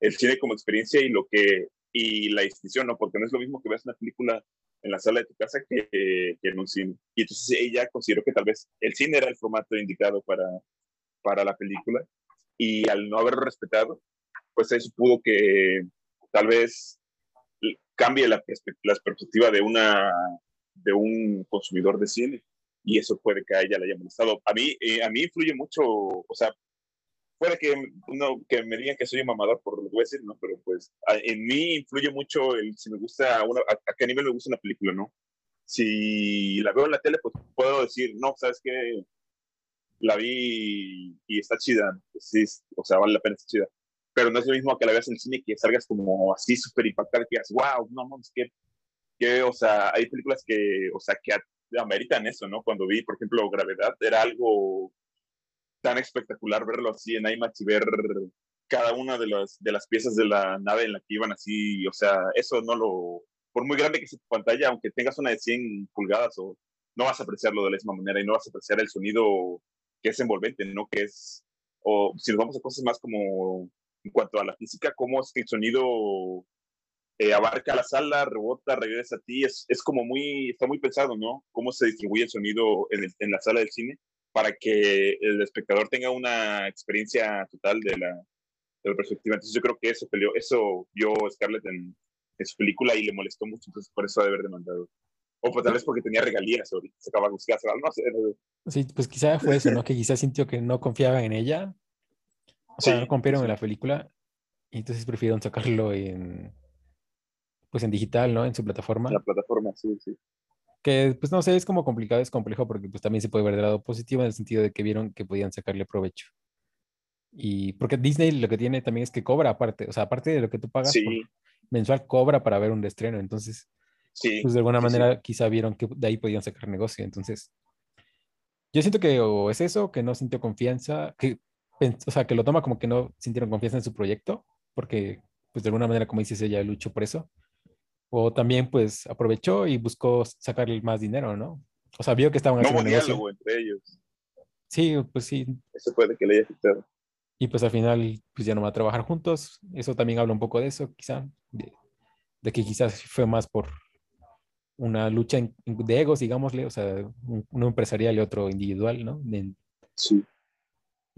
el cine como experiencia y lo que, y la distinción, ¿no? Porque no es lo mismo que veas una película en la sala de tu casa que, que en un cine. Y entonces ella consideró que tal vez el cine era el formato indicado para, para la película y al no haberlo respetado, pues eso pudo que tal vez cambie la, perspectiva de, una, de un consumidor de cine y eso puede que a ella le haya molestado. A mí, eh, a mí influye mucho, o sea, puede que, uno, que me digan que soy mamador por lo que voy a decir, ¿no? Pero pues en mí influye mucho el si me gusta, una, a, qué nivel me gusta una película, ¿no? Si la veo en la tele, pues puedo decir, no, ¿sabes qué? La vi y está chida, pues, sí, o sea, vale la pena, está chida pero no es lo mismo que la veas en el cine que salgas como así súper impactante, que digas, wow, no mames, que, que, o sea, hay películas que, o sea, que ameritan eso, ¿no? Cuando vi, por ejemplo, Gravedad, era algo tan espectacular verlo así en IMAX y ver cada una de las, de las piezas de la nave en la que iban así, o sea, eso no lo, por muy grande que sea tu pantalla, aunque tengas una de 100 pulgadas, o no vas a apreciarlo de la misma manera y no vas a apreciar el sonido que es envolvente, ¿no? Que es, o si nos vamos a cosas más como en cuanto a la física, cómo es que el sonido eh, abarca la sala, rebota, regresa a ti, es, es, como muy, está muy pensado, ¿no? Cómo se distribuye el sonido en, en, la sala del cine para que el espectador tenga una experiencia total de la, de la perspectiva. Entonces yo creo que eso peleó, eso vio Scarlett en, en, su película y le molestó mucho, entonces por eso ha de haber demandado. O pues, tal vez porque tenía regalías o se acaba de buscar, no sé. Sí, pues quizá fue eso, ¿no? que quizá sintió que no confiaba en ella o sea, no compraron en la película y entonces prefirieron sacarlo en, pues en digital, ¿no? En su plataforma. La plataforma, sí, sí. Que, pues no sé, es como complicado, es complejo porque pues también se puede ver del lado positivo en el sentido de que vieron que podían sacarle provecho. Y porque Disney lo que tiene también es que cobra aparte, o sea, aparte de lo que tú pagas mensual, cobra para ver un estreno. Entonces, sí, pues de alguna manera quizá vieron que de ahí podían sacar negocio. Entonces, yo siento que o es eso, que no sintió confianza, que o sea, que lo toma como que no sintieron confianza en su proyecto, porque pues de alguna manera, como dices, ella luchó por eso. O también pues aprovechó y buscó sacarle más dinero, ¿no? O sea, vio que estaban haciendo no negocio. entre ellos. Sí, pues sí. Eso puede que le haya afectado. Y pues al final pues ya no va a trabajar juntos. Eso también habla un poco de eso, quizá. De, que quizás fue más por una lucha de egos, digámosle, o sea, uno empresarial y otro individual, ¿no? sí.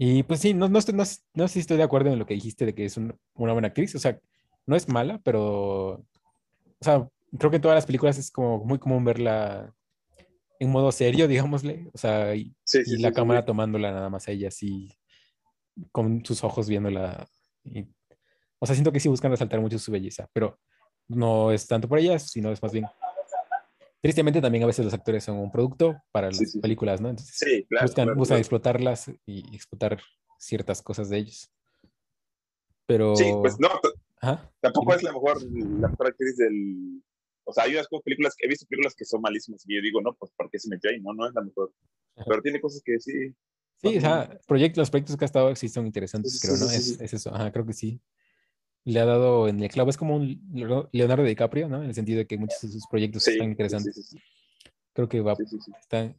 Y pues sí, no, no, no, no, sé si estoy de acuerdo en lo que dijiste de que es una buena actriz. O sea, no es mala, pero. O sea, creo que en todas las películas es como muy común verla en modo serio, digámosle. O sea, y, la cámara tomándola nada más a ella así, con sus ojos viéndola. o sea, siento que sí buscan resaltar mucho su belleza, pero no es tanto por ellas, sino es más bien tristemente también a veces los actores son un producto para las películas, ¿no? Entonces sí, claro, buscan, buscan explotarlas y explotar ciertas cosas de ellos. Pero... Sí, pues no, tampoco es la mejor, la mejor actriz del... O sea, hay unas películas, he visto películas que son malísimas y yo digo, no, pues ¿por qué se metió ahí? No, no es la mejor. Pero tiene cosas que sí. Sí, o sea, proyectos, los proyectos que ha estado sí son interesantes, creo, ¿no? Es, es, eso, ajá, creo que sí le ha dado en el clavo. Es como un Leonardo DiCaprio, ¿no? En el sentido de que muchos de sus proyectos están interesantes. Creo que va,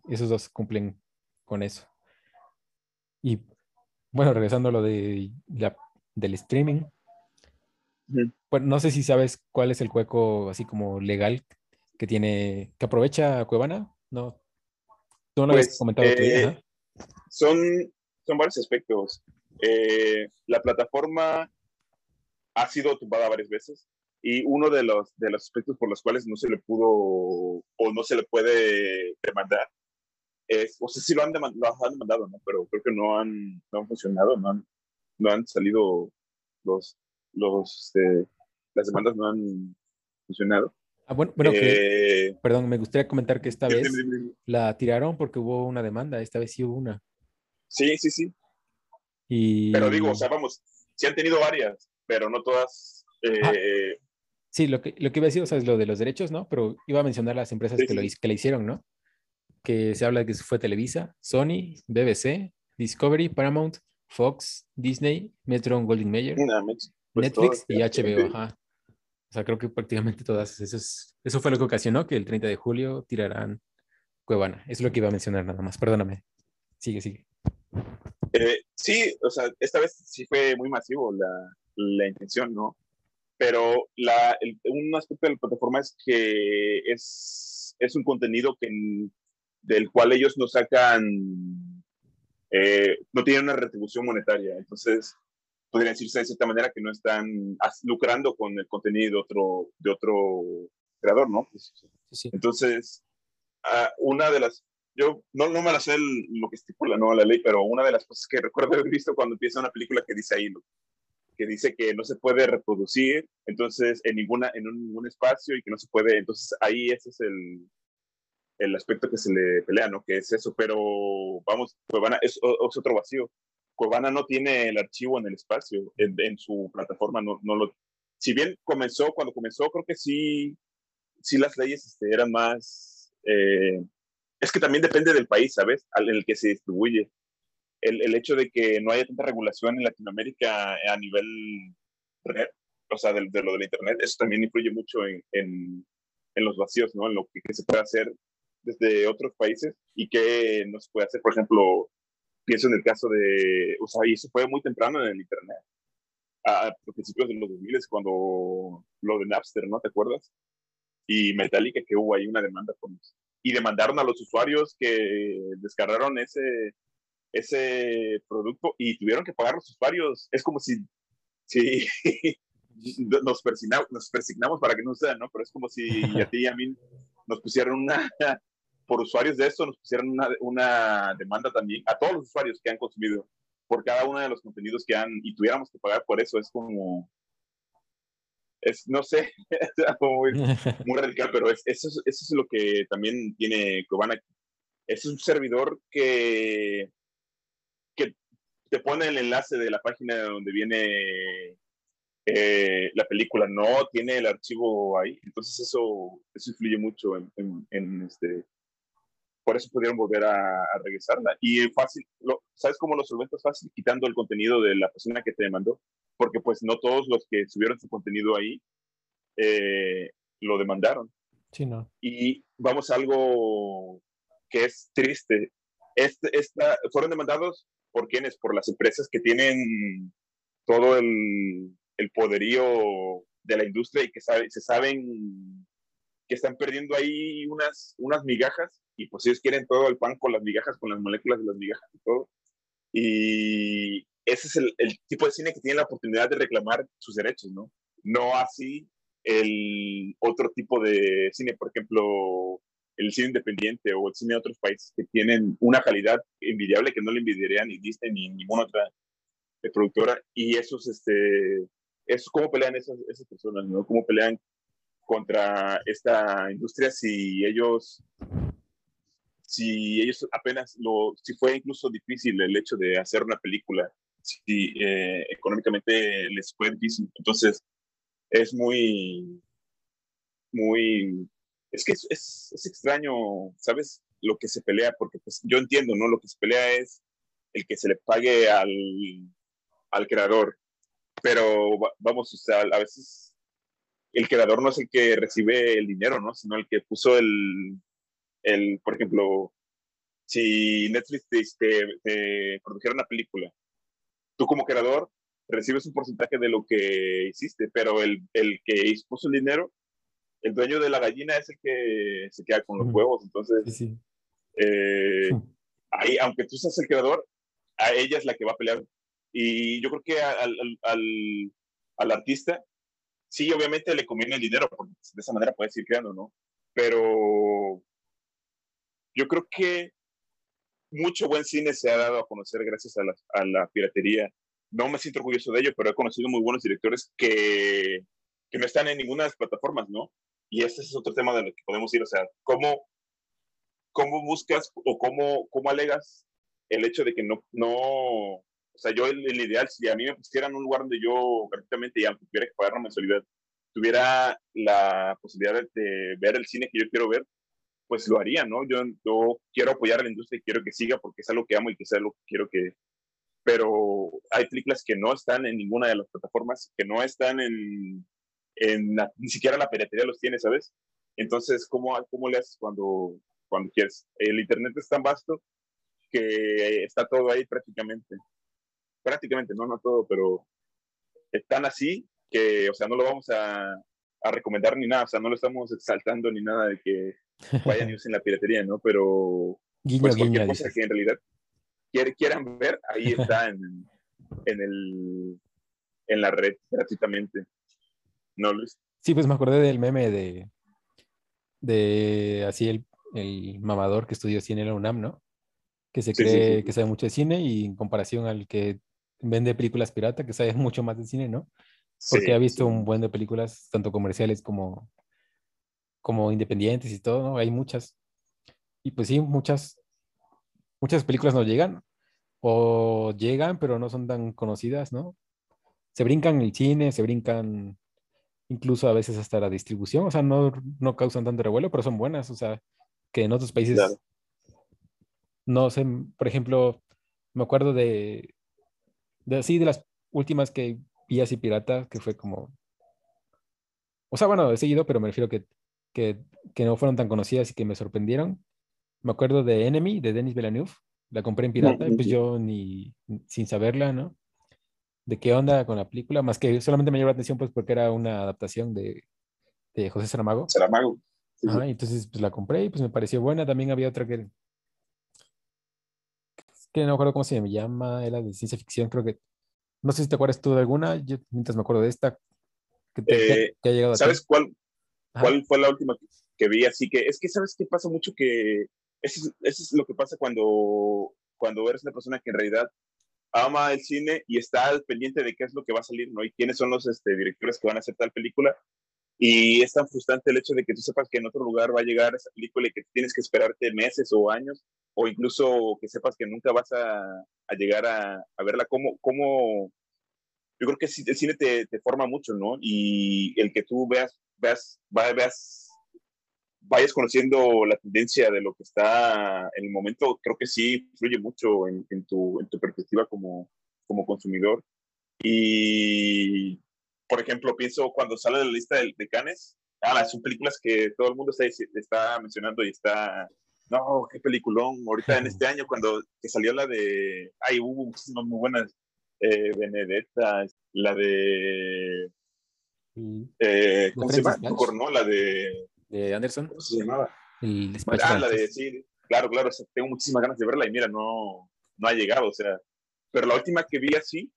esos dos cumplen con eso. Y bueno, regresando a lo de la, del streaming. Bueno, no sé si sabes cuál es el hueco así como legal que tiene, que aprovecha Cuevana, ¿no? Tú no lo habías pues, comentado eh, Son, son varios aspectos. Eh, la plataforma ha sido tumbada varias veces y uno de los, de los aspectos por los cuales no se le pudo o no se le puede demandar es, o sea, sí lo han, demandado, han demandado, ¿no? pero creo que no han, no han funcionado, no han, no han salido los, los, este, las demandas no han funcionado. Ah, bueno, bueno eh, perdón, me gustaría comentar que esta vez la tiraron porque hubo una demanda, esta vez sí hubo una. Sí, sí, sí. Y... Pero digo, o sea, vamos, sí han tenido varias, pero no todas. Eh, sí, lo que, lo que iba a decir, o sea, es lo de los derechos, ¿no? Pero iba a mencionar las empresas que, Lo, que le hicieron, ¿no? Que se habla de que fue Televisa, Sony, BBC, Discovery, Paramount, Fox, Disney, Metro Golden Mayer, pues Netflix y HBO, ajá. O sea, creo que prácticamente todas. Eso, eso fue lo que ocasionó que el 30 de julio tirarán Cuevana. Es lo que iba a mencionar nada más. Perdóname. Sigue, sigue. Eh, sí, o sea, esta vez sí fue muy masivo la, la intención, ¿no? Pero la, un aspecto de la plataforma es que es, es un contenido que, del cual ellos no sacan, eh, no tienen una retribución monetaria. Entonces, podría decirse de cierta manera que no están lucrando con el contenido de otro, de otro creador, ¿no? Entonces, ah, una de las, yo no, no me la sé lo que estipula ¿no? la ley, pero una de las cosas que recuerdo haber visto cuando empieza una película que dice ahí, que dice que no se puede reproducir, entonces, en, ninguna, en ningún espacio y que no se puede, entonces ahí ese es el, el aspecto que se le pelea, ¿no? Que es eso, pero vamos, Cuevana es, es otro vacío. Cuevana no tiene el archivo en el espacio, en, en su plataforma, no, no, lo... Si bien comenzó, cuando comenzó, creo que sí, sí las leyes este, eran más... Eh, es que también depende del país, ¿sabes? Al, en el que se distribuye el, el, hecho de que no haya tanta regulación en Latinoamérica a nivel red, o sea, de, lo del Internet, eso también influye mucho en, en, los vacíos, ¿no? En lo que, se puede hacer desde otros países y qué no se puede hacer. Por ejemplo, pienso en el caso de, o sea, y eso fue muy temprano en el Internet, a, principios de los 2000, cuando lo de Napster, ¿no? ¿Te acuerdas? Y Metallica, que hubo ahí una demanda con y demandaron a los usuarios que descargaron ese, ese producto y tuvieron que pagar los usuarios. Es como si, si nos, persignamos, nos persignamos para que no sea, ¿no? Pero es como si a ti y a mí nos pusieran una, por usuarios de esto, nos pusieran una, una demanda también a todos los usuarios que han consumido por cada uno de los contenidos que han, y tuviéramos que pagar por eso, es como, es, no sé, muy, muy, radical, pero es, eso, es, eso es lo que también tiene Cubana. Es un servidor que te pone el enlace de la página donde viene eh, la película, no tiene el archivo ahí. Entonces eso, eso influye mucho en, este... Por eso pudieron volver a, regresarla. Y fácil, ¿sabes cómo lo solventas fácil? Quitando el contenido de la persona que te demandó. Porque pues no todos los que subieron su contenido ahí eh, lo demandaron. Sí, no. Y vamos a algo que es triste. Este, esta, fueron demandados ¿Por quiénes? Por las empresas que tienen todo el, el poderío de la industria y que se saben que están perdiendo ahí unas, unas migajas y pues ellos quieren todo el pan con las migajas, con las moléculas de las migajas y todo. Y ese es el, el, tipo de cine que tiene la oportunidad de reclamar sus derechos, ¿no? No así el otro tipo de cine, por ejemplo, el cine independiente o el cine de otros países que tienen una calidad envidiable que no le envidiaría ni Disney ni ninguna otra productora. Y eso es, este, es cómo pelean esas, esas personas, ¿no? Cómo pelean contra esta industria si ellos si ellos apenas lo, si fue incluso difícil el hecho de hacer una película, si eh, económicamente les fue difícil. Entonces, es muy, muy, es que es, es, extraño, ¿sabes? Lo que se pelea, porque pues yo entiendo, ¿no? Lo que se pelea es el que se le pague al, al creador, pero vamos, o sea, a veces el creador no es el que recibe el dinero, ¿no? Sino el que puso el, el por ejemplo, si Netflix te, te, produjera una película, tú como creador recibes un porcentaje de lo que hiciste, pero el, el que puso el dinero, el dueño de la gallina es el que se queda con los huevos. Entonces, eh, ahí, aunque tú seas el creador, a ella es la que va a pelear. Y yo creo que al, al, al, artista, sí, obviamente le conviene el dinero, porque de esa manera puede seguir creando, ¿no? Pero yo creo que mucho buen cine se ha dado a conocer gracias a la, a la piratería no me siento orgulloso de ello, pero he conocido muy buenos directores que, que no están en ninguna de las plataformas, ¿no? Y ese es otro tema de lo que podemos ir, o sea, ¿cómo, cómo buscas o cómo, cómo alegas el hecho de que no, no, o sea, yo el, ideal, si a mí me pusieran un lugar donde yo gratuitamente y aunque tuviera que pagar una mensualidad, tuviera la posibilidad de, ver el cine que yo quiero ver, pues lo haría, ¿no? Yo, yo quiero apoyar a la industria y quiero que siga porque es algo que amo y que es algo que quiero que, pero hay películas que no están en ninguna de las plataformas, que no están en, en ni siquiera la piratería los tiene, ¿sabes? Entonces, ¿cómo, cómo le haces cuando, cuando quieres? El Internet es tan vasto que está todo ahí prácticamente. Prácticamente, no, no todo, pero es tan así que, o sea, no lo vamos a, a recomendar ni nada, o sea, no lo estamos exaltando ni nada de que vayan y usen la piratería, ¿no? Pero pues, cualquier cosa que en realidad quieran ver, ahí está en, en, el, en la red gratuitamente. ¿No, Luis? Sí, pues me acordé del meme de, de así el, el mamador que estudió cine en la UNAM, ¿no? Que se cree que sabe mucho de cine y en comparación al que vende películas pirata, que sabe mucho más de cine, ¿no? Porque ha visto un buen de películas, tanto comerciales como, como independientes y todo, ¿no? Hay muchas. Y pues sí, muchas muchas películas no llegan o llegan, pero no son tan conocidas, ¿no? Se brincan el cine, se brincan incluso a veces hasta la distribución, o sea, no, no causan tanto revuelo, pero son buenas, o sea, que en otros países, no sé, por ejemplo, me acuerdo de, de, sí, de las últimas que vi así pirata, que fue como, o sea, bueno, he seguido, pero me refiero que, que, que no fueron tan conocidas y que me sorprendieron, me acuerdo de Enemy, de Denis Villeneuve, la compré en pirata, y pues yo ni sin saberla, ¿no? De qué onda con la película, más que solamente me llamó la atención pues porque era una adaptación de, de José Saramago. Saramago. Ajá, entonces pues la compré y pues me pareció buena. También había otra que que no me acuerdo cómo se llama, era de ciencia ficción, creo que no sé si te acuerdas tú de alguna, yo mientras me acuerdo de esta que, te, ha llegado ¿Sabes cuál, cuál fue la última que vi? Así que es que sabes qué pasa mucho que eso es, lo que pasa cuando, cuando eres una persona que en realidad ama el cine y está pendiente de qué es lo que va a salir, ¿no? Y quiénes son los este, directores que van a hacer tal película. Y es tan frustrante el hecho de que tú sepas que en otro lugar va a llegar esa película y que tienes que esperarte meses o años, o incluso que sepas que nunca vas a, llegar a, a, verla. ¿Cómo, ¿Cómo, Yo creo que el cine te, te, forma mucho, ¿no? Y el que tú veas, veas, veas vayas conociendo la tendencia de lo que está en el momento, creo que sí influye mucho en, en, tu, en tu, perspectiva como, como consumidor. Y, por ejemplo, pienso cuando sale de la lista de, de Canes, ah, son películas que todo el mundo está, está mencionando y está, no, qué peliculón. Ahorita en este año, cuando que salió la de, ay, hubo muchísimas muy buenas, eh, Benedetta, la de, eh, ¿cómo se llama? ¿no? La de de Anderson. ¿Cómo se llamaba? El ah, la de, sí, claro, claro, tengo muchísimas ganas de verla y mira, no, no ha llegado, o sea, pero la última que vi así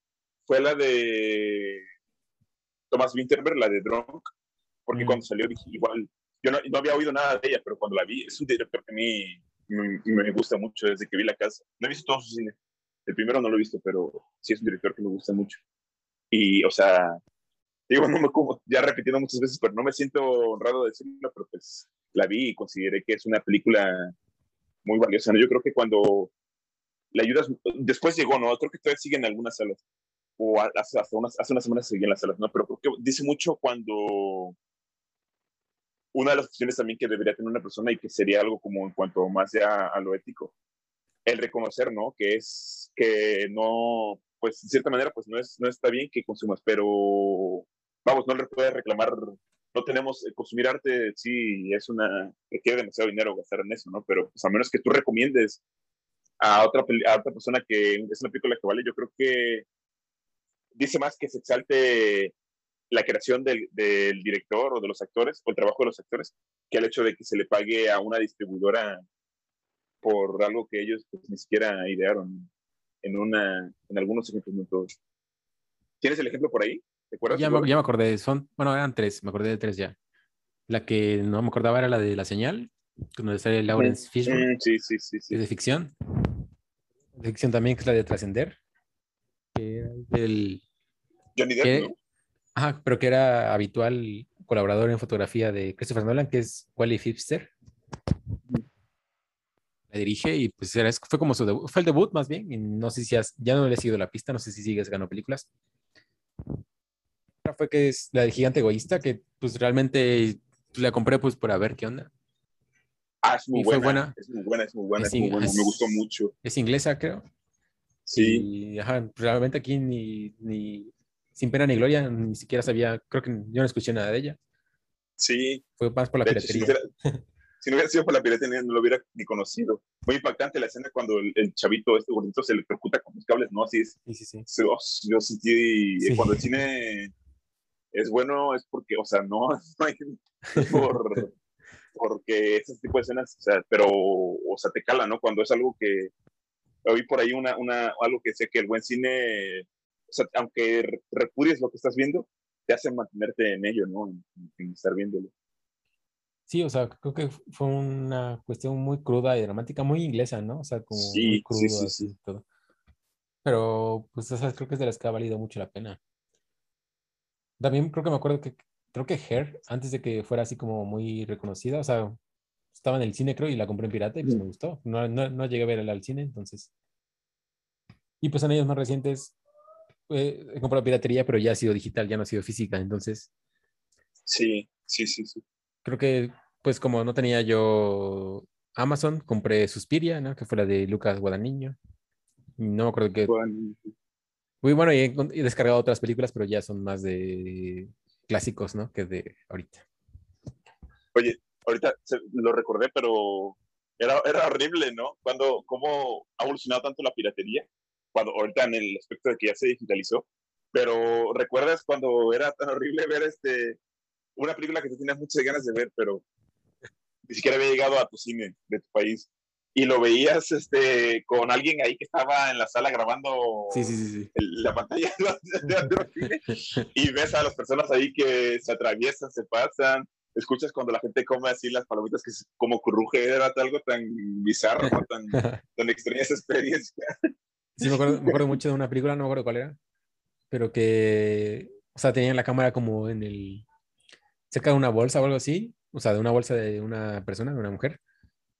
fue la de Thomas Winterberg, la de Drunk, porque mm. cuando salió dije, igual, yo no, no, había oído nada de ella, pero cuando la vi, es un director que a mí me, me, gusta mucho desde que vi la casa. No he visto todo su cine. El primero no lo he visto, pero sí es un director que me gusta mucho. Y, o sea, digo, no me como, ya repitiendo muchas veces, pero no me siento honrado de decirlo, pero pues la vi y consideré que es una película muy valiosa. Yo creo que cuando le ayudas, después llegó, ¿no? Creo que todavía sigue en algunas salas, o hace, hace, unas, hace unas semanas las salas, ¿no? Pero creo que dice mucho cuando una de las opciones también que debería tener una persona y que sería algo como en cuanto más ya a lo ético, el reconocer, ¿no? Que es que no, pues de cierta manera, pues no, es, no está bien que consumas, pero vamos, no le puedes reclamar, no tenemos, eh, consumir arte sí es una, requiere demasiado dinero gastar en eso, ¿no? Pero pues a menos que tú recomiendes a otra, a otra persona que es una película que vale, yo creo que dice más que se exalte la creación del, director o de los actores o el trabajo de los actores que el hecho de que se le pague a una distribuidora por algo que ellos pues, ni siquiera idearon en, una, en algunos ejemplos. ¿Tienes el ejemplo por ahí? ¿Te acuerdas? Ya, me, ya me acordé, son, bueno, eran tres, me acordé de tres ya. La que no me acordaba era la de La Señal, donde sale Lawrence Fishburne. Mm, sí, sí, sí, sí. De ficción. De ficción también, que es la de Trascender. Que era del... Johnny Depp, ¿no? Ajá, pero que era habitual colaborador en fotografía de Christopher Nolan, que es Wally Fipster. La dirige y pues era, fue como su debut, fue el debut más bien, y no sé si ya no le he seguido la pista, no sé si sigues ganando películas. Fue que es la de Gigante Egoísta, que pues realmente la compré pues para ver qué onda. Ah, es muy buena, Es muy buena, es muy buena, es, muy buena. me gustó mucho. Es inglesa, creo. Sí. Y, ajá, realmente aquí ni, ni, sin pena ni gloria, ni siquiera sabía, creo que yo no escuché nada de ella. Sí. Fue más por la piratería. si, no hubiera sido por la piratería, no lo hubiera ni conocido. Muy impactante la escena cuando el, chavito, este gordito, se le percuta con los cables, ¿no? Así es. Sí, sí, sí. Oh, yo sentí, cuando el cine es bueno, es porque, o sea, no, no hay por, porque ese tipo de escenas, o sea, pero, o sea, te cala, ¿no? Cuando es algo que, oí por ahí una, una, algo que sé que el buen cine o sea, aunque repudies lo que estás viendo, te hace mantenerte en ello, ¿no? En, estar viéndolo. Sí, o sea, creo que fue una cuestión muy cruda y dramática, muy inglesa, ¿no? O sea, como sí, muy crudo, sí, sí, sí. todo. Pero, pues, o sea, creo que es de las que ha valido mucho la pena. También creo que me acuerdo que, creo que Hair, antes de que fuera así como muy reconocida, o sea, estaba en el cine, creo, y la compré en pirata y pues me gustó. No, no, no llegué a verla al cine, entonces. Y pues en años más recientes, eh, he comprado piratería, pero ya ha sido digital, ya no ha sido física, entonces. Sí, sí, sí, sí. Creo que, pues como no tenía yo Amazon, compré Suspiria, ¿no? Que fue la de Lucas Guadagnino. No me acuerdo qué. Muy bueno, y he, descargado otras películas, pero ya son más de clásicos, ¿no? Que de ahorita. Oye, ahorita lo recordé, pero era, era horrible, ¿no? Cuando, cómo ha evolucionado tanto la piratería cuando ahorita en el aspecto de que ya se digitalizó, pero ¿recuerdas cuando era tan horrible ver este, una película que tú tenías muchas ganas de ver, pero ni siquiera había llegado a tu cine de tu país? Y lo veías este, con alguien ahí que estaba en la sala grabando sí, sí, sí, la pantalla de cine y ves a las personas ahí que se atraviesan, se pasan, escuchas cuando la gente come así las palomitas que como cruje, era algo tan bizarro, tan, tan extraña esa experiencia. Sí, me acuerdo, me acuerdo mucho de una película, no me acuerdo cuál era, pero que, o sea, tenían la cámara como en el, cerca de una bolsa o algo así, o sea, de una bolsa de una persona, de una mujer,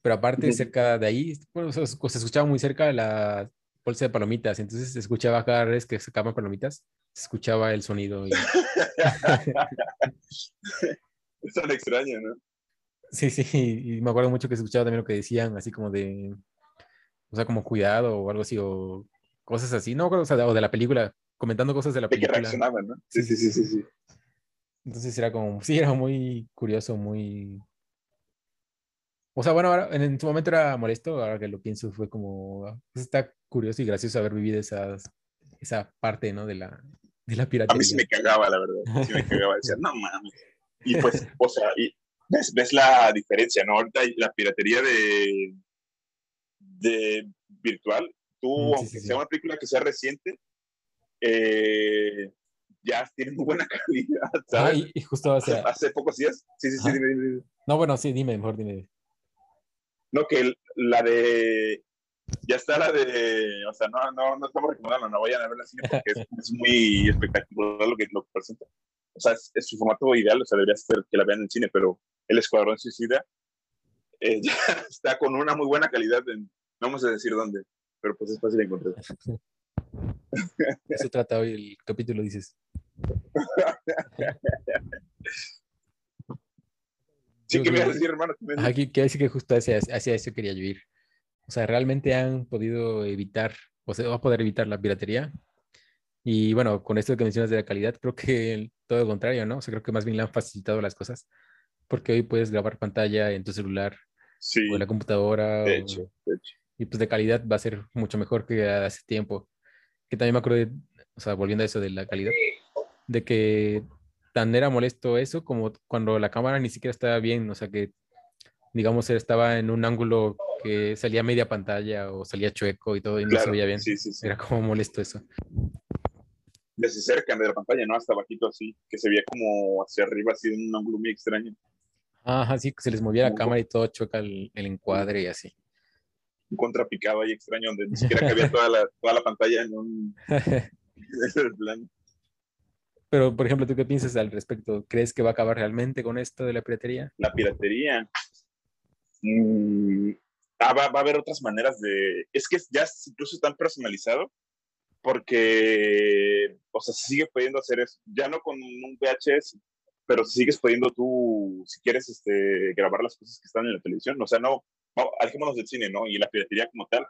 pero aparte cerca de ahí, bueno, se, escuchaba muy cerca de la bolsa de palomitas, entonces se escuchaba cada vez que sacaban palomitas, se escuchaba el sonido. Y... es tan extraño, ¿no? Sí, sí, y me acuerdo mucho que se escuchaba también lo que decían, así como de, o sea, como cuidado o algo así, o cosas así, no, o, sea, o de la película, comentando cosas de la película. De que reaccionaban, ¿no? Sí, sí, sí, sí, sí. Entonces era como, sí, era muy curioso, muy... O sea, bueno, ahora, en, su momento era molesto, ahora que lo pienso fue como, pues está curioso y gracioso haber vivido esas, esa parte, ¿no? De la, de la piratería. A mí sí me cagaba, la verdad, sí me cagaba, decía, no mames. Y pues, o sea, y ves, ves la diferencia, ¿no? Ahorita la piratería de, de virtual, tú, aunque sea una película que sea reciente, eh, ya tiene muy buena calidad. ¿sabes? y, justo hace, hace pocos días. Sí, sí, sí, dime, No, bueno, sí, dime, mejor dime. No, que la de. Ya está la de. O sea, no, no, no estamos recomendando, no vayan a ver la cine porque es, es, muy espectacular lo que, lo que presenta. O sea, es, es, su formato ideal, o sea, debería ser que la vean en el cine, pero El Escuadrón Suicida eh, ya está con una muy buena calidad. En, no vamos a decir dónde, pero pues es fácil encontrar. Eso trata hoy el capítulo, dices. Sí, ¿qué me a decir, hermano? Aquí, que decir que justo hacia, hacia, eso quería yo ir. O sea, realmente han podido evitar, o sea, va a poder evitar la piratería. Y bueno, con esto que mencionas de la calidad, creo que todo lo contrario, ¿no? O sea, creo que más bien le han facilitado las cosas. Porque hoy puedes grabar pantalla en tu celular o en la computadora. De hecho, de hecho. Y pues de calidad va a ser mucho mejor que hace tiempo. Que también me acuerdo, o sea, volviendo a eso de la calidad, de que tan era molesto eso como cuando la cámara ni siquiera estaba bien, o sea que digamos estaba en un ángulo que salía media pantalla o salía chueco y todo y no se veía bien. Era como molesto eso. Desde cerca de la pantalla, ¿no? Hasta bajito así, que se veía como hacia arriba, así en un ángulo muy extraño. Ajá, sí, que se les movía la cámara y todo choca el, encuadre y así. Un contrapicado ahí extraño donde ni siquiera cabía toda la, toda la pantalla en un plan. Pero, por ejemplo, ¿tú qué piensas al respecto? ¿Crees que va a acabar realmente con esto de la piratería? La piratería. Mm, ah, va, a haber otras maneras de... Es que ya incluso tan personalizado porque, o sea, se sigue pudiendo hacer eso. Ya no con un VHS, pero sigues pudiendo tú, si quieres, este, grabar las cosas que están en la televisión. O sea, no alejémonos del cine, ¿no? Y la piratería como tal,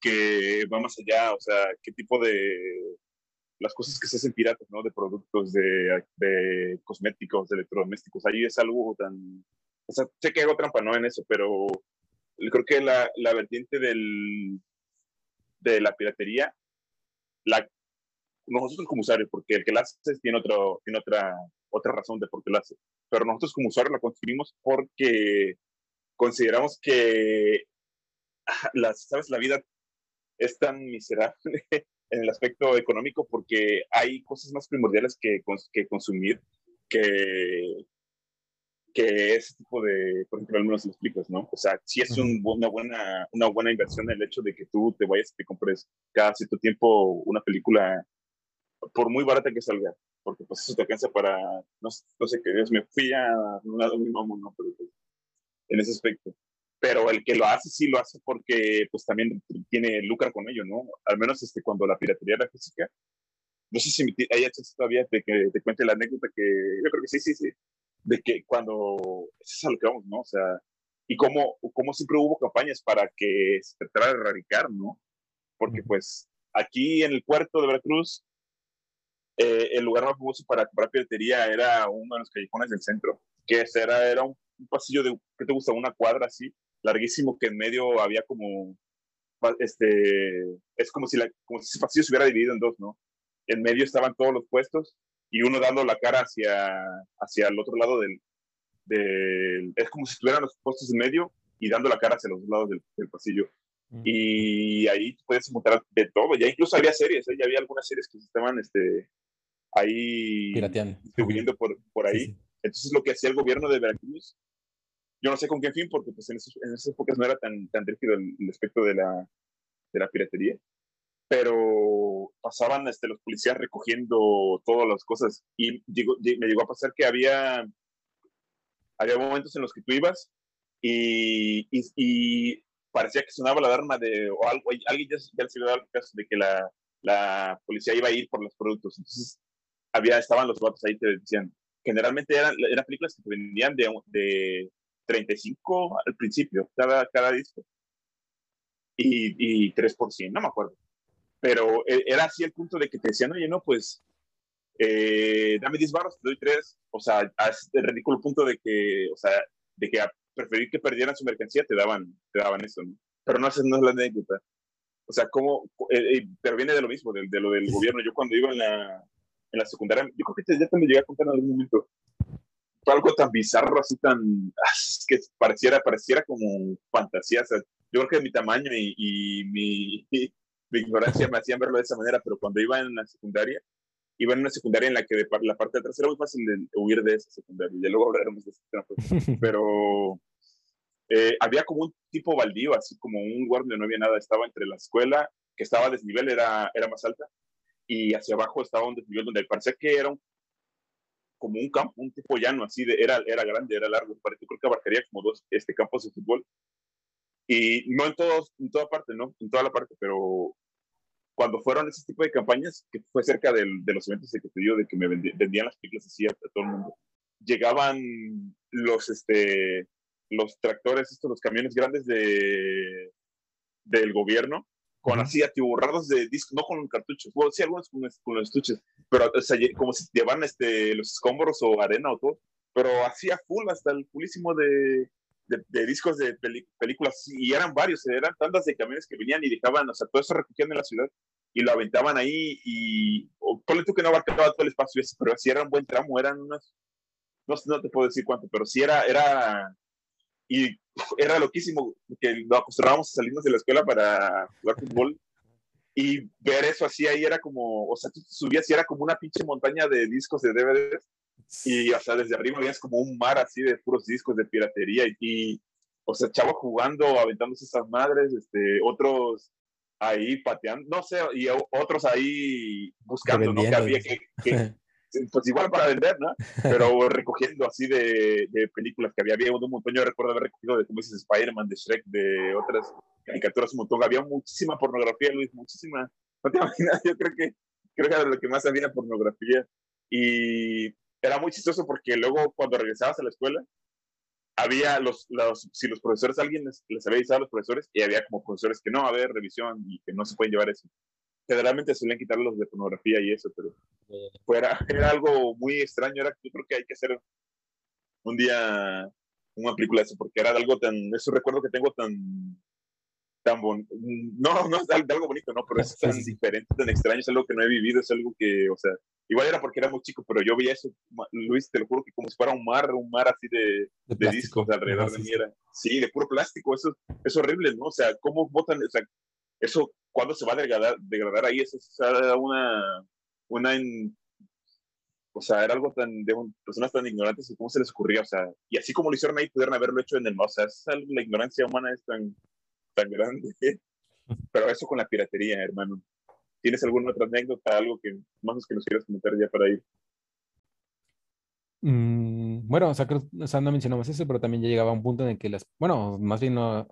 que va más allá, o sea, qué tipo de las cosas que se hacen piratas, ¿no? De productos, de, de cosméticos, de electrodomésticos. Ahí es algo tan... O sea, sé que hago trampa, ¿no? En eso, pero creo que la, la vertiente del, de la piratería, la, nosotros como usuarios, porque el que la hace tiene, otro, tiene otra, otra razón de por qué la hace, pero nosotros como usuarios la construimos porque consideramos que, las, ¿sabes? La vida es tan miserable en el aspecto económico porque hay cosas más primordiales que, que consumir que, que ese tipo de, por ejemplo, al menos lo explicas, ¿no? O sea, si es un, una, buena, una buena inversión el hecho de que tú te vayas y te compres cada cierto tiempo una película, por muy barata que salga, porque pues eso te alcanza para, no, no sé qué, Dios me fui a un lado muy mamón, ¿no? Pero pues, en ese aspecto pero el que lo hace sí lo hace porque pues también tiene lucra con ello, ¿no? Al menos este, cuando la piratería era física. No sé si hay acceso todavía de que te cuente la anécdota que yo creo que sí, sí, sí, de que cuando, eso es a lo que vamos, ¿no? O sea, y cómo, cómo siempre hubo campañas para que se tratara de erradicar, ¿no? Porque pues aquí en el puerto de Veracruz, eh, el lugar más famoso para comprar piratería era uno de los callejones del centro, que era, era un, un pasillo de, ¿qué te gusta? Una cuadra así, larguísimo que en medio había como, este, es como si, la, como si ese pasillo se hubiera dividido en dos, ¿no? En medio estaban todos los puestos y uno dando la cara hacia, hacia el otro lado del, del es como si estuvieran los puestos en medio y dando la cara hacia los dos lados del, pasillo. Y ahí puedes encontrar de todo. Ya incluso había series, ¿eh? ya había algunas series que se estaban este, ahí distribuyendo por, por ahí. Entonces lo que hacía el gobierno de Veracruz yo no sé con qué fin, porque pues en, esas épocas no era tan, tan rígido el, aspecto de la, de la piratería, pero pasaban este, los policías recogiendo todas las cosas y me llegó a pasar que había, había momentos en los que tú ibas y, y, parecía que sonaba la alarma de, o algo, alguien ya, ya se había dado el caso de que la, la policía iba a ir por los productos. Entonces, había, estaban los vatos ahí que decían, generalmente eran, eran películas que vendían de, de 35 al principio, cada, cada disco. Y, y 3 no me acuerdo. Pero e, era así el punto de que te decían, oye, no, pues, eh, dame 10 barros, te doy 3. O sea, es el ridículo punto de que, o sea, de que a preferir que perdieran su mercancía te daban, te daban eso, ¿no? Pero no, no es la anécdota. O sea, cómo, eh, eh, pero viene de lo mismo, de, de lo del gobierno. Yo cuando iba en la, en la secundaria, yo creo que ya te me llegué a contar en algún momento, algo tan bizarro, así tan, que pareciera, pareciera como fantasía. yo creo que mi tamaño y, mi, de ignorancia me hacían verlo de esa manera, pero cuando iba en la secundaria, iba en una secundaria en la que de la parte de atrás era muy fácil de huir de esa secundaria, y luego hablaremos de ese pues. pero eh, había como un tipo baldío, así como un lugar donde no había nada, estaba entre la escuela, que estaba a desnivel, era, era más alta, y hacia abajo estaba un desnivel donde parecía que era como un campo, un tipo llano, así de, era, era grande, era largo, yo creo que abarcaría como dos este, campos de fútbol. Y no en, todos, en toda parte, ¿no? En toda la parte, pero cuando fueron ese tipo de campañas, que fue cerca del, de los eventos que te digo, de que me vendían las películas así a, todo el mundo, llegaban los, este, los tractores, estos, los camiones grandes de, del gobierno, con así atiborrados de discos, no con cartuchos, bueno, sí, algunos con, con los estuches, pero o sea, como si llevan este, los escombros o arena o todo, pero hacía full hasta el pulísimo de, de, discos de películas, y eran varios, eran tantas de camiones que venían y dejaban, o sea, todo eso recogían en la ciudad y lo aventaban ahí y, o, ponle tú que no abarcaba todo el espacio ese, pero sí era un buen tramo, eran unas, no, no te puedo decir cuánto, pero sí era, era, y era loquísimo, que nos acostumbrábamos a salirnos de la escuela para jugar fútbol y ver eso así ahí era como, o sea, tú subías y era como una pinche montaña de discos de DVDs y, o sea, desde arriba veías como un mar así de puros discos de piratería y, o sea, chavos jugando, aventándose esas madres, este, otros ahí pateando, no sé, y otros ahí buscando, ¿no? Que había que, pues igual para vender, ¿no? Pero recogiendo así de, de, películas que había, había un montón, yo recuerdo haber recogido de, como dices, Spider-Man, de Shrek, de otras caricaturas un montón, había muchísima pornografía, Luis, muchísima, no te imaginas, yo creo que, creo que era lo que más había pornografía, y era muy chistoso porque luego cuando regresabas a la escuela, había los, los si los profesores, alguien les, había avisado a los profesores, y había como profesores que no, a ver, revisión, y que no se pueden llevar eso. Generalmente suelen quitar los de pornografía y eso, pero fuera, era algo muy extraño, era, yo creo que hay que hacer un día una película de eso, porque era algo tan, eso recuerdo que tengo tan, tan bonito, no, no es algo bonito, no, pero es tan diferente, tan extraño, es algo que no he vivido, es algo que, o sea, Igual era porque era muy chico, pero yo veía eso, Luis, te lo juro que como si fuera un mar, un mar así de, de, discos alrededor de mí. Era, sí, de puro plástico, eso es horrible, ¿no? O sea, ¿cómo botan? O sea, eso, ¿cuándo se va a degradar, degradar ahí? Eso es una, una o sea, era algo tan, de personas tan ignorantes, ¿cómo se les ocurría? O sea, y así como lo hicieron ahí, pudieron haberlo hecho en el. O sea, la ignorancia humana es tan, tan grande. Pero eso con la piratería, hermano. ¿Tienes alguna otra anécdota, algo que más que nos quieras comentar ya para ir? Mm, bueno, o sea, o sea, no mencionamos eso, pero también ya llegaba un punto en el que las, bueno, más bien no,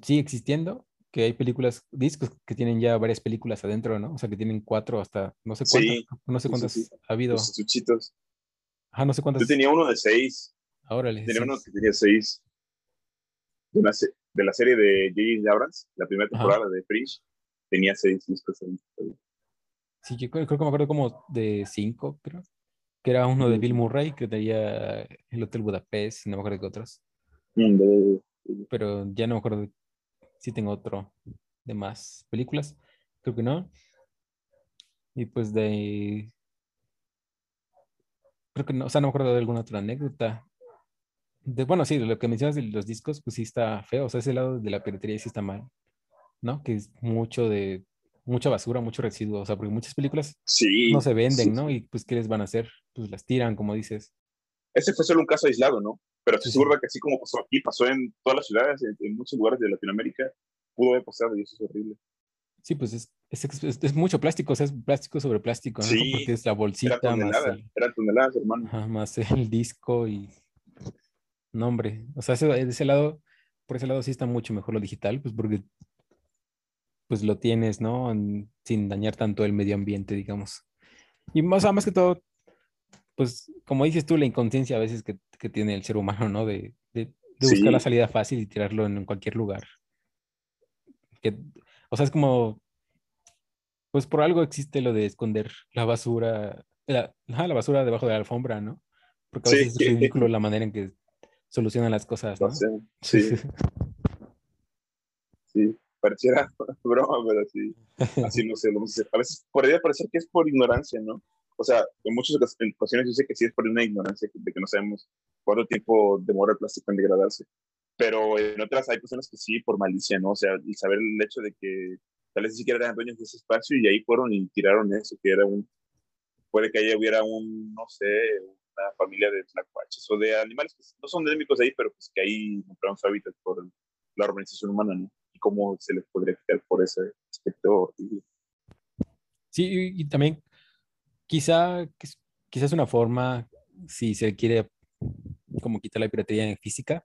sigue existiendo, que hay películas, discos que tienen ya varias películas adentro, ¿no? O sea, que tienen cuatro hasta, no sé cuántas, no sé cuántas ha habido. Los estuchitos. Ajá, no sé cuántas. Yo tenía uno de seis. Ahora Tenía uno que tenía seis. De, de la serie de J.J. Abrams, la primera temporada de Fringe tenía seis discos Sí, yo creo, que me acuerdo como de cinco, creo. Que era uno de Bill Murray, que tenía el Hotel Budapest, no me acuerdo de otros. Mm, Pero ya no me acuerdo si tengo otro de más películas. Creo que no. Y pues de. Creo que no, o sea, no me acuerdo de alguna otra anécdota. De, bueno, sí, lo que mencionas de los discos, pues sí está feo. O sea, ese lado de la piratería sí está mal. ¿no? Que es mucho de, mucha basura, mucho residuo, o sea, porque muchas películas no se venden, ¿no? Y pues, ¿qué les van a hacer? Pues las tiran, como dices. Ese fue solo un caso aislado, ¿no? Pero estoy seguro que así como pasó aquí, pasó en todas las ciudades, en, muchos lugares de Latinoamérica, pudo haber pasado y eso es horrible. Sí, pues es, es, es, mucho plástico, o sea, es plástico sobre plástico, ¿no? Sí, Porque es la bolsita. Era más eran toneladas, hermano. Ajá, más el disco y... No, hombre, o sea, ese, de ese lado, por ese lado sí está mucho mejor lo digital, pues porque pues lo tienes, ¿no? sin dañar tanto el medio ambiente, digamos. Y más, más que todo, pues como dices tú, la inconsciencia a veces que, que tiene el ser humano, ¿no? De, de, buscar la salida fácil y tirarlo en, cualquier lugar. Que, o sea, es como, pues por algo existe lo de esconder la basura, la, la basura debajo de la alfombra, ¿no? Porque a veces es ridículo la manera en que solucionan las cosas. ¿no? Sí. sí pareciera broma, pero así, así no sé, a veces podría parecer que es por ignorancia, ¿no? O sea, en muchas ocasiones yo sé que sí es por una ignorancia de que no sabemos cuánto tiempo demora el plástico en degradarse, pero en otras hay personas que sí por malicia, ¿no? O sea, y saber el hecho de que tal vez ni siquiera eran dueños de ese espacio y ahí fueron y tiraron eso, que era un, puede que ahí hubiera un, no sé, una familia de tlacuaches o de animales que no son endémicos ahí, pero pues que ahí encontraron su hábitat por la organización humana, ¿no? Y cómo se les podría quitar por ese aspecto. Sí, y, también quizá, quizás una forma, si se quiere como quitar la piratería en física,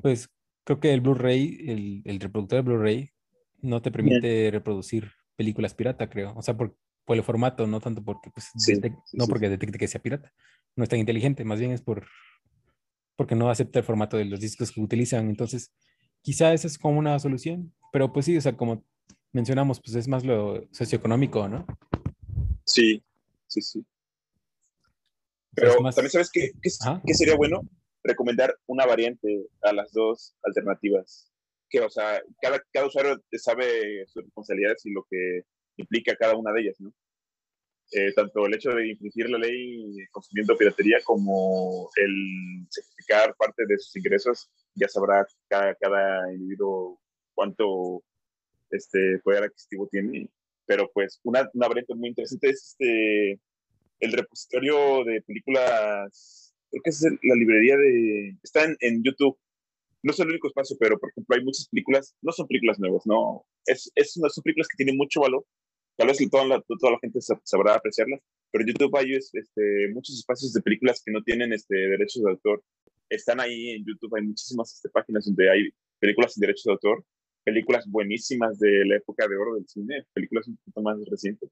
pues creo que el Blu-ray, el, el, reproductor de Blu-ray, no te permite reproducir películas pirata, creo. O sea, por, por el formato, no tanto porque, pues, no porque detecte que sea pirata. No es tan inteligente, más bien es por porque no acepta el formato de los discos que utilizan. Entonces, quizá esa es como una solución, pero pues sí, o sea, como mencionamos, pues es más lo socioeconómico, ¿no? Sí, sí, sí. Pero también sabes qué, qué, sería bueno recomendar una variante a las dos alternativas. Que, o sea, cada, cada usuario sabe sus responsabilidades y lo que implica cada una de ellas, ¿no? Eh, tanto el hecho de infringir la ley consumiendo piratería como el sacrificar parte de sus ingresos, ya sabrá cada, cada individuo cuánto este, poder adquisitivo tiene. Pero pues una, una variante muy interesante es este, el repositorio de películas, creo que es la librería de... Está en, en YouTube, no es el único espacio, pero por ejemplo hay muchas películas, no son películas nuevas, no, es, es, son películas que tienen mucho valor, tal vez toda la, toda la gente sabrá apreciarlas, pero en YouTube hay este, muchos espacios de películas que no tienen este, derechos de autor. Están ahí en YouTube, hay muchísimas este, páginas donde hay películas sin derechos de autor, películas buenísimas de la época de oro del cine, películas un poquito más recientes.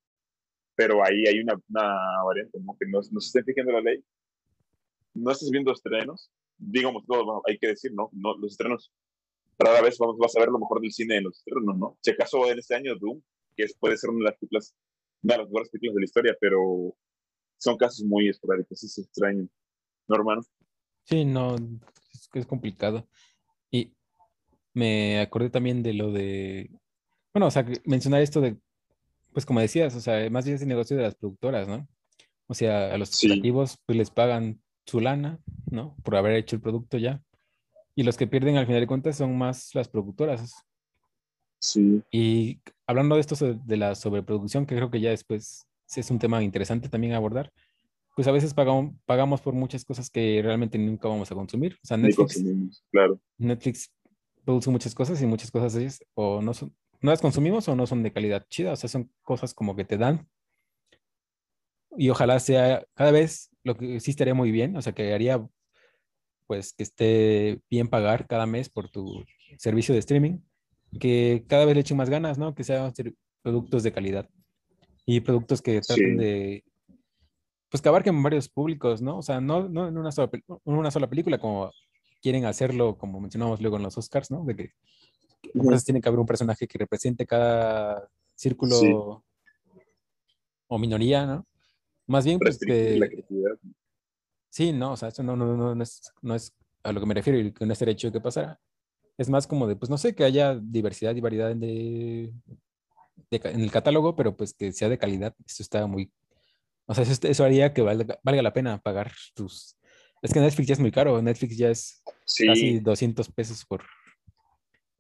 Pero ahí hay una, una variante, ¿no? Que no, no se está fijando la ley. No estás viendo estrenos, digamos, todo, hay que decir, ¿no? no los estrenos, rara vez vamos, vas a ver lo mejor del cine en los estrenos, ¿no? Si acaso en este año Doom, que puede ser una de las películas, una de las mejores películas de la historia, pero son casos muy esporádicos, es extraño. ¿No, hermano? Sí, no, es, es complicado. Me acordé también de lo de, bueno, o sea, mencionar esto de, pues como decías, o sea, más bien es el negocio de las productoras, ¿no? O sea, a los creativos pues les pagan su lana, ¿no? Por haber hecho el producto ya. Y los que pierden al final de cuentas son más las productoras. Sí. Y hablando de esto de la sobreproducción, que creo que ya después es un tema interesante también abordar, pues a veces pagamos, pagamos por muchas cosas que realmente nunca vamos a consumir. O sea, Netflix, claro. Netflix produce muchas cosas y muchas cosas de ellas o no son, no las consumimos o no son de calidad chida. O sea, son cosas como que te dan. Y ojalá sea cada vez lo que sí estaría muy bien, o sea, que haría pues que esté bien pagar cada mes por tu servicio de streaming que cada vez le echen más ganas, ¿no? Que sean productos de calidad y productos que traten de, pues que abarquen varios públicos, ¿no? O sea, no, no en, una sola, una sola película como quieren hacerlo, como mencionamos luego en los Oscars, ¿no? De que tiene que haber un personaje que represente cada círculo o minoría, ¿no? Más bien, pues que... Sí, no, o sea, eso no, no, no, no, es, no es a lo que me refiero y que no es derecho que pasara es más como de, pues no sé, que haya diversidad y variedad de, en el catálogo, pero pues que sea de calidad. Eso está muy... O sea, eso, haría que valga, la pena pagar tus... Es que Netflix ya es muy caro. Netflix ya es casi 200 pesos por,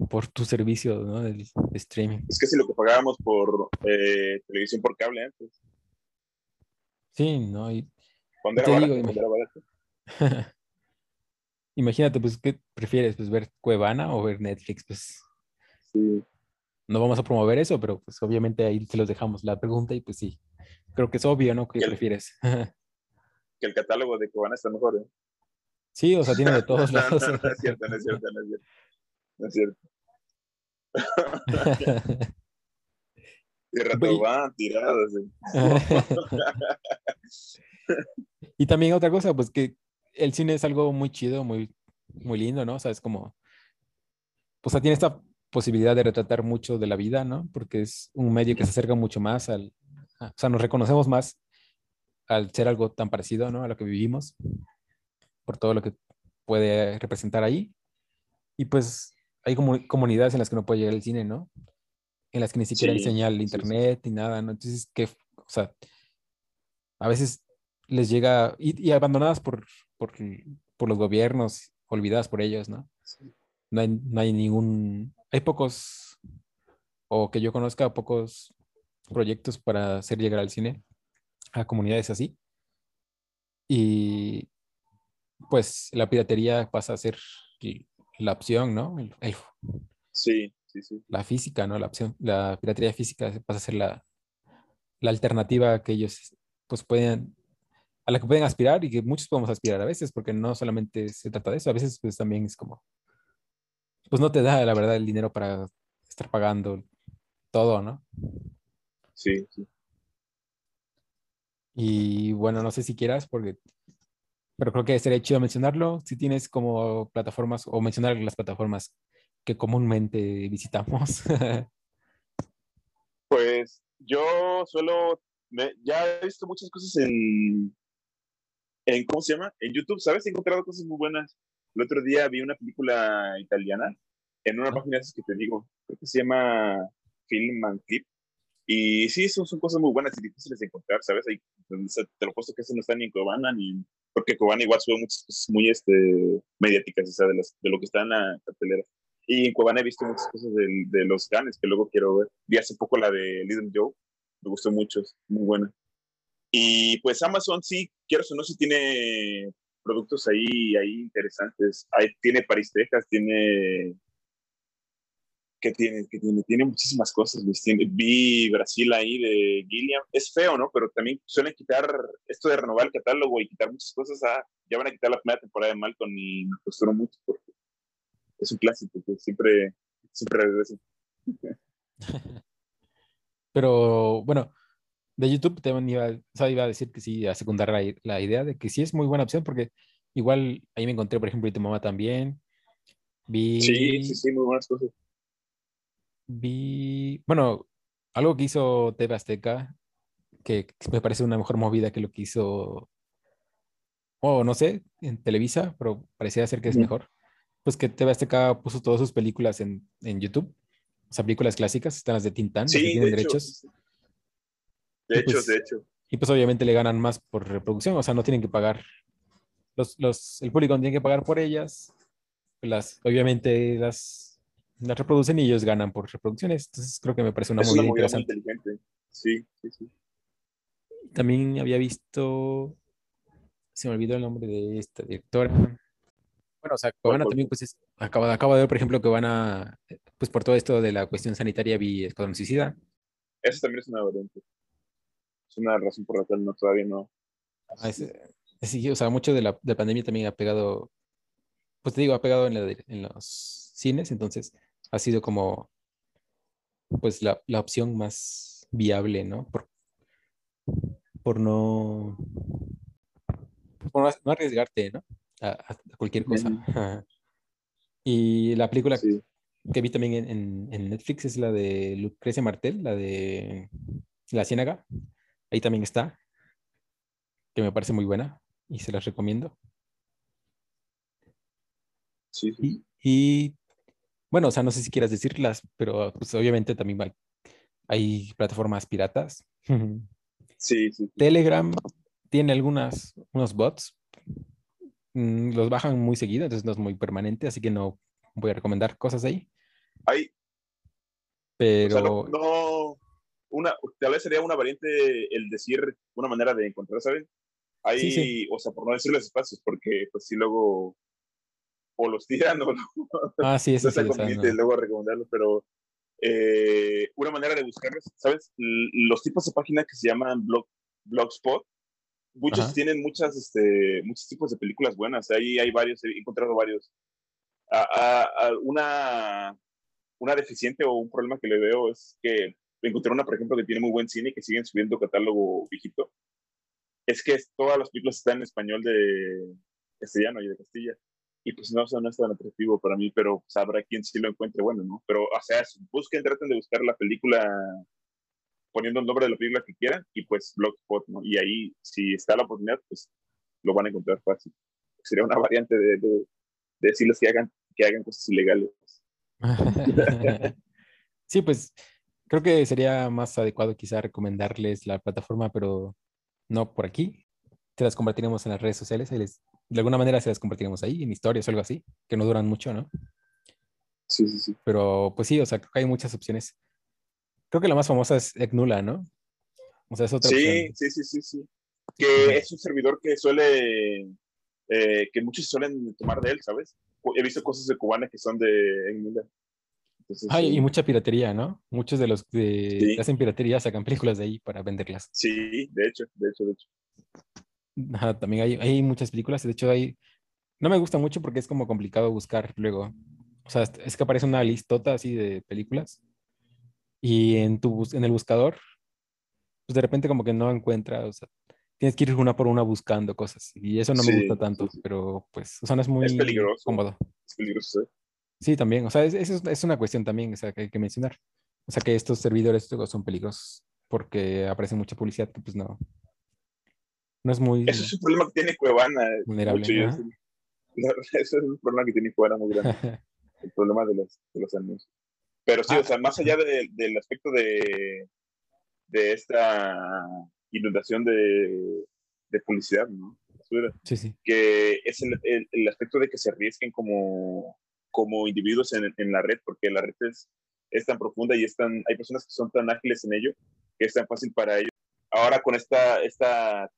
por tu servicio ¿no? de, streaming. Es que si lo que pagábamos por eh, televisión por cable antes. Sí, ¿no? Y, ¿Cuándo era, barato? Imagínate, pues, ¿qué prefieres? Pues ver Cuevana o ver Netflix, pues. Sí. No vamos a promover eso, pero pues obviamente ahí se los dejamos la pregunta y pues sí. Creo que es obvio, ¿no? ¿Qué prefieres? que el catálogo de Cuevana está mejor, ¿eh? Sí, o sea, tiene de todos lados. no, es cierto, no es cierto, no es cierto. No es cierto. y rato van tirados. y también otra cosa, pues que el cine es algo muy chido, muy, muy lindo, ¿no? O sea, es como, pues tiene esta posibilidad de retratar mucho de la vida, ¿no? Porque es un medio que se acerca mucho más al, o sea, nos reconocemos más al ser algo tan parecido, ¿no? A lo que vivimos, por todo lo que puede representar ahí. Y pues hay comunidades en las que no puede llegar el cine, ¿no? En las que ni siquiera enseña el internet ni nada, ¿no? Entonces, que, o sea, a veces les llega, y abandonadas por, por, por los gobiernos, olvidadas por ellos, ¿no? No hay, no hay ningún, hay pocos, o que yo conozca pocos proyectos para hacer llegar al cine a comunidades así. Y pues la piratería pasa a ser la opción, ¿no? sí, sí, sí. La física, ¿no? La opción, la piratería física pasa a ser la, la alternativa que ellos pues pueden a la que pueden aspirar y que muchos podemos aspirar a veces, porque no solamente se trata de eso, a veces pues también es como, pues no te da la verdad el dinero para estar pagando todo, ¿no? Sí, sí. Y bueno, no sé si quieras, porque, pero creo que sería chido mencionarlo, si tienes como plataformas o mencionar las plataformas que comúnmente visitamos. pues yo suelo, ya he visto muchas cosas en, en, ¿cómo se llama? En YouTube, ¿sabes? He encontrado cosas muy buenas. El otro día vi una película italiana en una página que te digo, creo que se llama Film and Clip. Y sí, son, son cosas muy buenas y difíciles de encontrar, ¿sabes? Te lo puesto que eso no está ni en Cobana, ni porque Cobana igual sube muchas cosas muy este, mediáticas, o sea, de, las, de lo que está en la cartelera. Y en Cobana he visto muchas cosas de, de los ganes que luego quiero ver. Vi hace poco la de Little Joe, me gustó mucho, muy buena. Y pues Amazon sí, quiero o no, si tiene productos ahí, ahí interesantes. Ahí tiene Paris, Texas, tiene que tiene, que tiene, tiene muchísimas cosas. vi Brasil ahí de Gilliam. Es feo, ¿no? Pero también suelen quitar esto de renovar el catálogo y quitar muchas cosas. Ah, ya van a quitar la primera temporada de Malcolm y me costó mucho porque es un clásico que siempre, siempre regresa. Pero bueno, de YouTube también iba, iba a decir que sí, a secundar la, idea de que sí es muy buena opción porque igual ahí me encontré, por ejemplo, y tu mamá también. Vi, sí, sí, sí, muy buenas cosas. Vi, bueno, algo que hizo TV Azteca, que me parece una mejor movida que lo que hizo, o no sé, en Televisa, pero parecía ser que es mejor. Pues que TV Azteca puso todas sus películas en, en YouTube. O sea, películas clásicas, están las de Tintán, sí, que tienen derechos. De hecho, pues, de hecho. Y pues obviamente le ganan más por reproducción, o sea, no tienen que pagar. Los, los, el público no tiene que pagar por ellas. Las, obviamente las, las reproducen y ellos ganan por reproducciones. Entonces creo que me parece una muy interesante. inteligente. Sí, sí, sí. También había visto, se me olvidó el nombre de esta directora. Bueno, o sea, Cobana también, pues, es, acaba, acaba de ver, por ejemplo, que van a, pues, por todo esto de la cuestión sanitaria, vi Escuadrón Suicida. Eso también es una variante es una razón por la cual no todavía no. Ah, sí, o sea, mucho de la, pandemia también ha pegado, pues te digo, ha pegado en, los cines, entonces ha sido como, pues la, opción más viable, ¿no? Por, por no, por no, arriesgarte, ¿no? A, cualquier cosa. y la película que vi también en, en, Netflix es la de Lucrecia Martel, la de La Ciénaga. Ahí también está, que me parece muy buena y se las recomiendo. Sí. Y, bueno, o sea, no sé si quieras decirlas, pero pues obviamente también hay, plataformas piratas. Sí, sí. Telegram tiene algunas, unos bots. Mm, los bajan muy seguido, entonces no es muy permanente, así que no voy a recomendar cosas ahí. Hay. Pero. no, una, tal vez sería una variante el decir una manera de encontrar, ¿saben? Ahí, o sea, por no decir los espacios, porque pues sí luego o los tiran o no. Ah, sí, eso no sí, luego recomendarlos, pero eh, una manera de buscarlos, ¿sabes? Los tipos de páginas que se llaman blog, Blogspot, muchos tienen muchas, este, muchos tipos de películas buenas. Ahí hay varios, he encontrado varios. a, una, una deficiente o un problema que le veo es que encontré una, por ejemplo, que tiene muy buen cine y que siguen subiendo catálogo viejito. Es que todas las películas están en español de castellano y de Castilla. Y pues no, no es tan atractivo para mí, pero sabrá quien sí lo encuentre bueno, ¿no? Pero, o sea, busquen, traten de buscar la película poniendo el nombre de la película que quieran y pues Blogspot, ¿no? Y ahí, si está la oportunidad, pues lo van a encontrar fácil. Sería una variante de, de, decirles que hagan, que hagan cosas ilegales. sí, pues Creo que sería más adecuado quizá recomendarles la plataforma, pero no por aquí. Se las compartiremos en las redes sociales. De alguna manera se las compartiremos ahí, en historias o algo así, que no duran mucho, ¿no? Sí, sí, sí. Pero pues sí, o sea, creo que hay muchas opciones Creo que la más famosa es Egnula, ¿no? O sea, es otra sí, sí, sí, sí, sí. Que es un servidor que suele, eh, que muchos suelen tomar de él, ¿sabes? He visto cosas de Cubana que son de Egnula. Ay, y mucha piratería, ¿no? Muchos de los que hacen piratería sacan películas de ahí para venderlas. Sí, de hecho, de hecho, de hecho. Ajá, también hay, hay muchas películas, de hecho hay... No me gusta mucho porque es como complicado buscar luego. O sea, es que aparece una listota así de películas y en, tu, en el buscador, pues de repente como que no encuentras, o sea, tienes que ir una por una buscando cosas y eso no me gusta tanto, pero pues, o sea, no es muy cómodo. Es peligroso, ¿eh? Sí, también, o sea, es, es, es, una cuestión también, o sea, que hay que mencionar. O sea, que estos servidores son peligrosos porque aparece mucha publicidad que pues no, no es muy... Eso es un problema que tiene Cuevana. Vulnerable. Eso es un problema que tiene Cuevana muy grande. el problema de los, de los anuncios. Pero sí, o sea, más allá del aspecto de, de esta inundación de, de publicidad, ¿no? Sí, sí. Que es el, el, aspecto de que se arriesguen como, como individuos en, en, la red, porque la red es, es tan profunda y es tan, hay personas que son tan ágiles en ello que es tan fácil para ellos. Ahora con esta, esta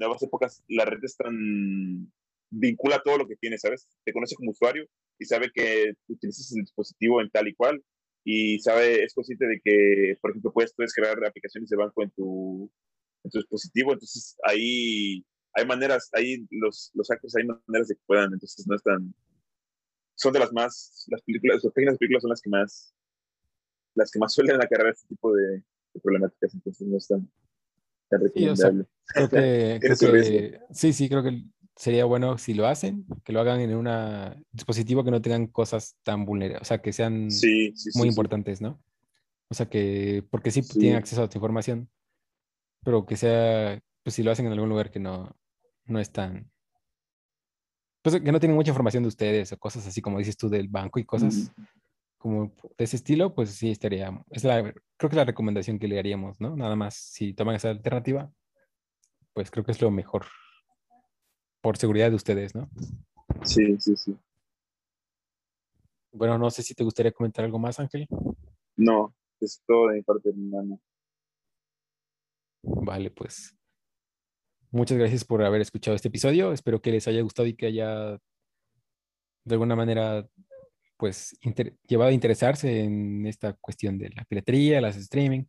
nuevas épocas, la red es tan vincula todo lo que tiene, ¿sabes? Te conoce como usuario y sabe que utilizas el dispositivo en tal y cual y sabe, es consciente de que, por ejemplo, puedes, puedes crear aplicaciones de banco en tu, en tu dispositivo, entonces ahí hay maneras, ahí los, los hackers hay maneras de que puedan, entonces no están, son de las más, las películas, las páginas de películas son las que más, las que más suelen acarrear este tipo de, problemáticas, entonces no están tan recomendables. sí, sí, creo que sería bueno si lo hacen, que lo hagan en un dispositivo que no tengan cosas tan vulnerables, o sea, que sean muy importantes, ¿no? O sea, que, porque sí, tienen acceso a tu información, pero que sea, pues si lo hacen en algún lugar que no, no es tan, pues que no tienen mucha información de ustedes o cosas así como dices tú del banco y cosas como de ese estilo, pues sí estaría, es la, creo que es la recomendación que le haríamos, ¿no? Nada más, si toman esa alternativa, pues creo que es lo mejor por seguridad de ustedes, ¿no? Sí, sí, sí. Bueno, no sé si te gustaría comentar algo más, Ángel. No, es todo de mi parte, hermano. Vale, pues. Muchas gracias por haber escuchado este episodio. Espero que les haya gustado y que haya de alguna manera pues llevado a interesarse en esta cuestión de la piratería, las streaming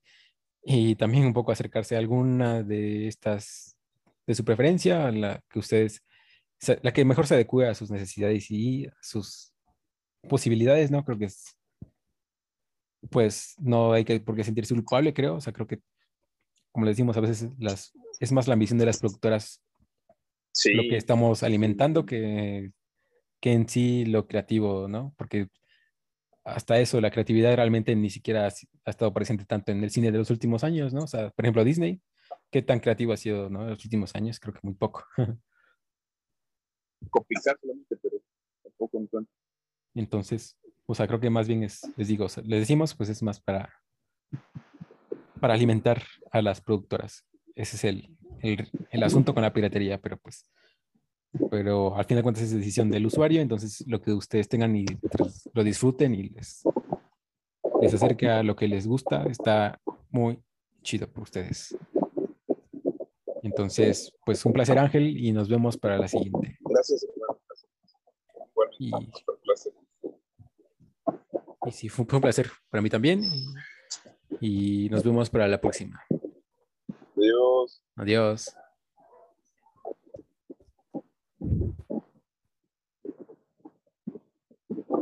y también un poco acercarse a alguna de estas de su preferencia, la que ustedes, la que mejor se adecue a sus necesidades y a sus posibilidades, ¿no? Creo que es, pues no hay que por qué sentirse culpable, creo, o sea, creo que, como les decimos, a veces las, es más la ambición de las productoras lo que estamos alimentando que, que en sí lo creativo, ¿no? Porque hasta eso, la creatividad realmente ni siquiera ha, estado presente tanto en el cine de los últimos años, ¿no? O sea, por ejemplo, Disney qué tan creativo ha sido ¿no? en los últimos años, creo que muy poco. Con solamente, pero tampoco en cuanto. Entonces, o sea, creo que más bien es, les digo, les decimos, pues es más para, para alimentar a las productoras. Ese es el, el, el asunto con la piratería, pero pues, pero al fin de cuentas es decisión del usuario, entonces lo que ustedes tengan y lo disfruten y les, les acerque a lo que les gusta, está muy chido por ustedes. Entonces, pues un placer Ángel y nos vemos para la siguiente. Gracias. Bueno, y, y sí, fue un placer para mí también. Y nos vemos para la próxima. Adiós. Adiós.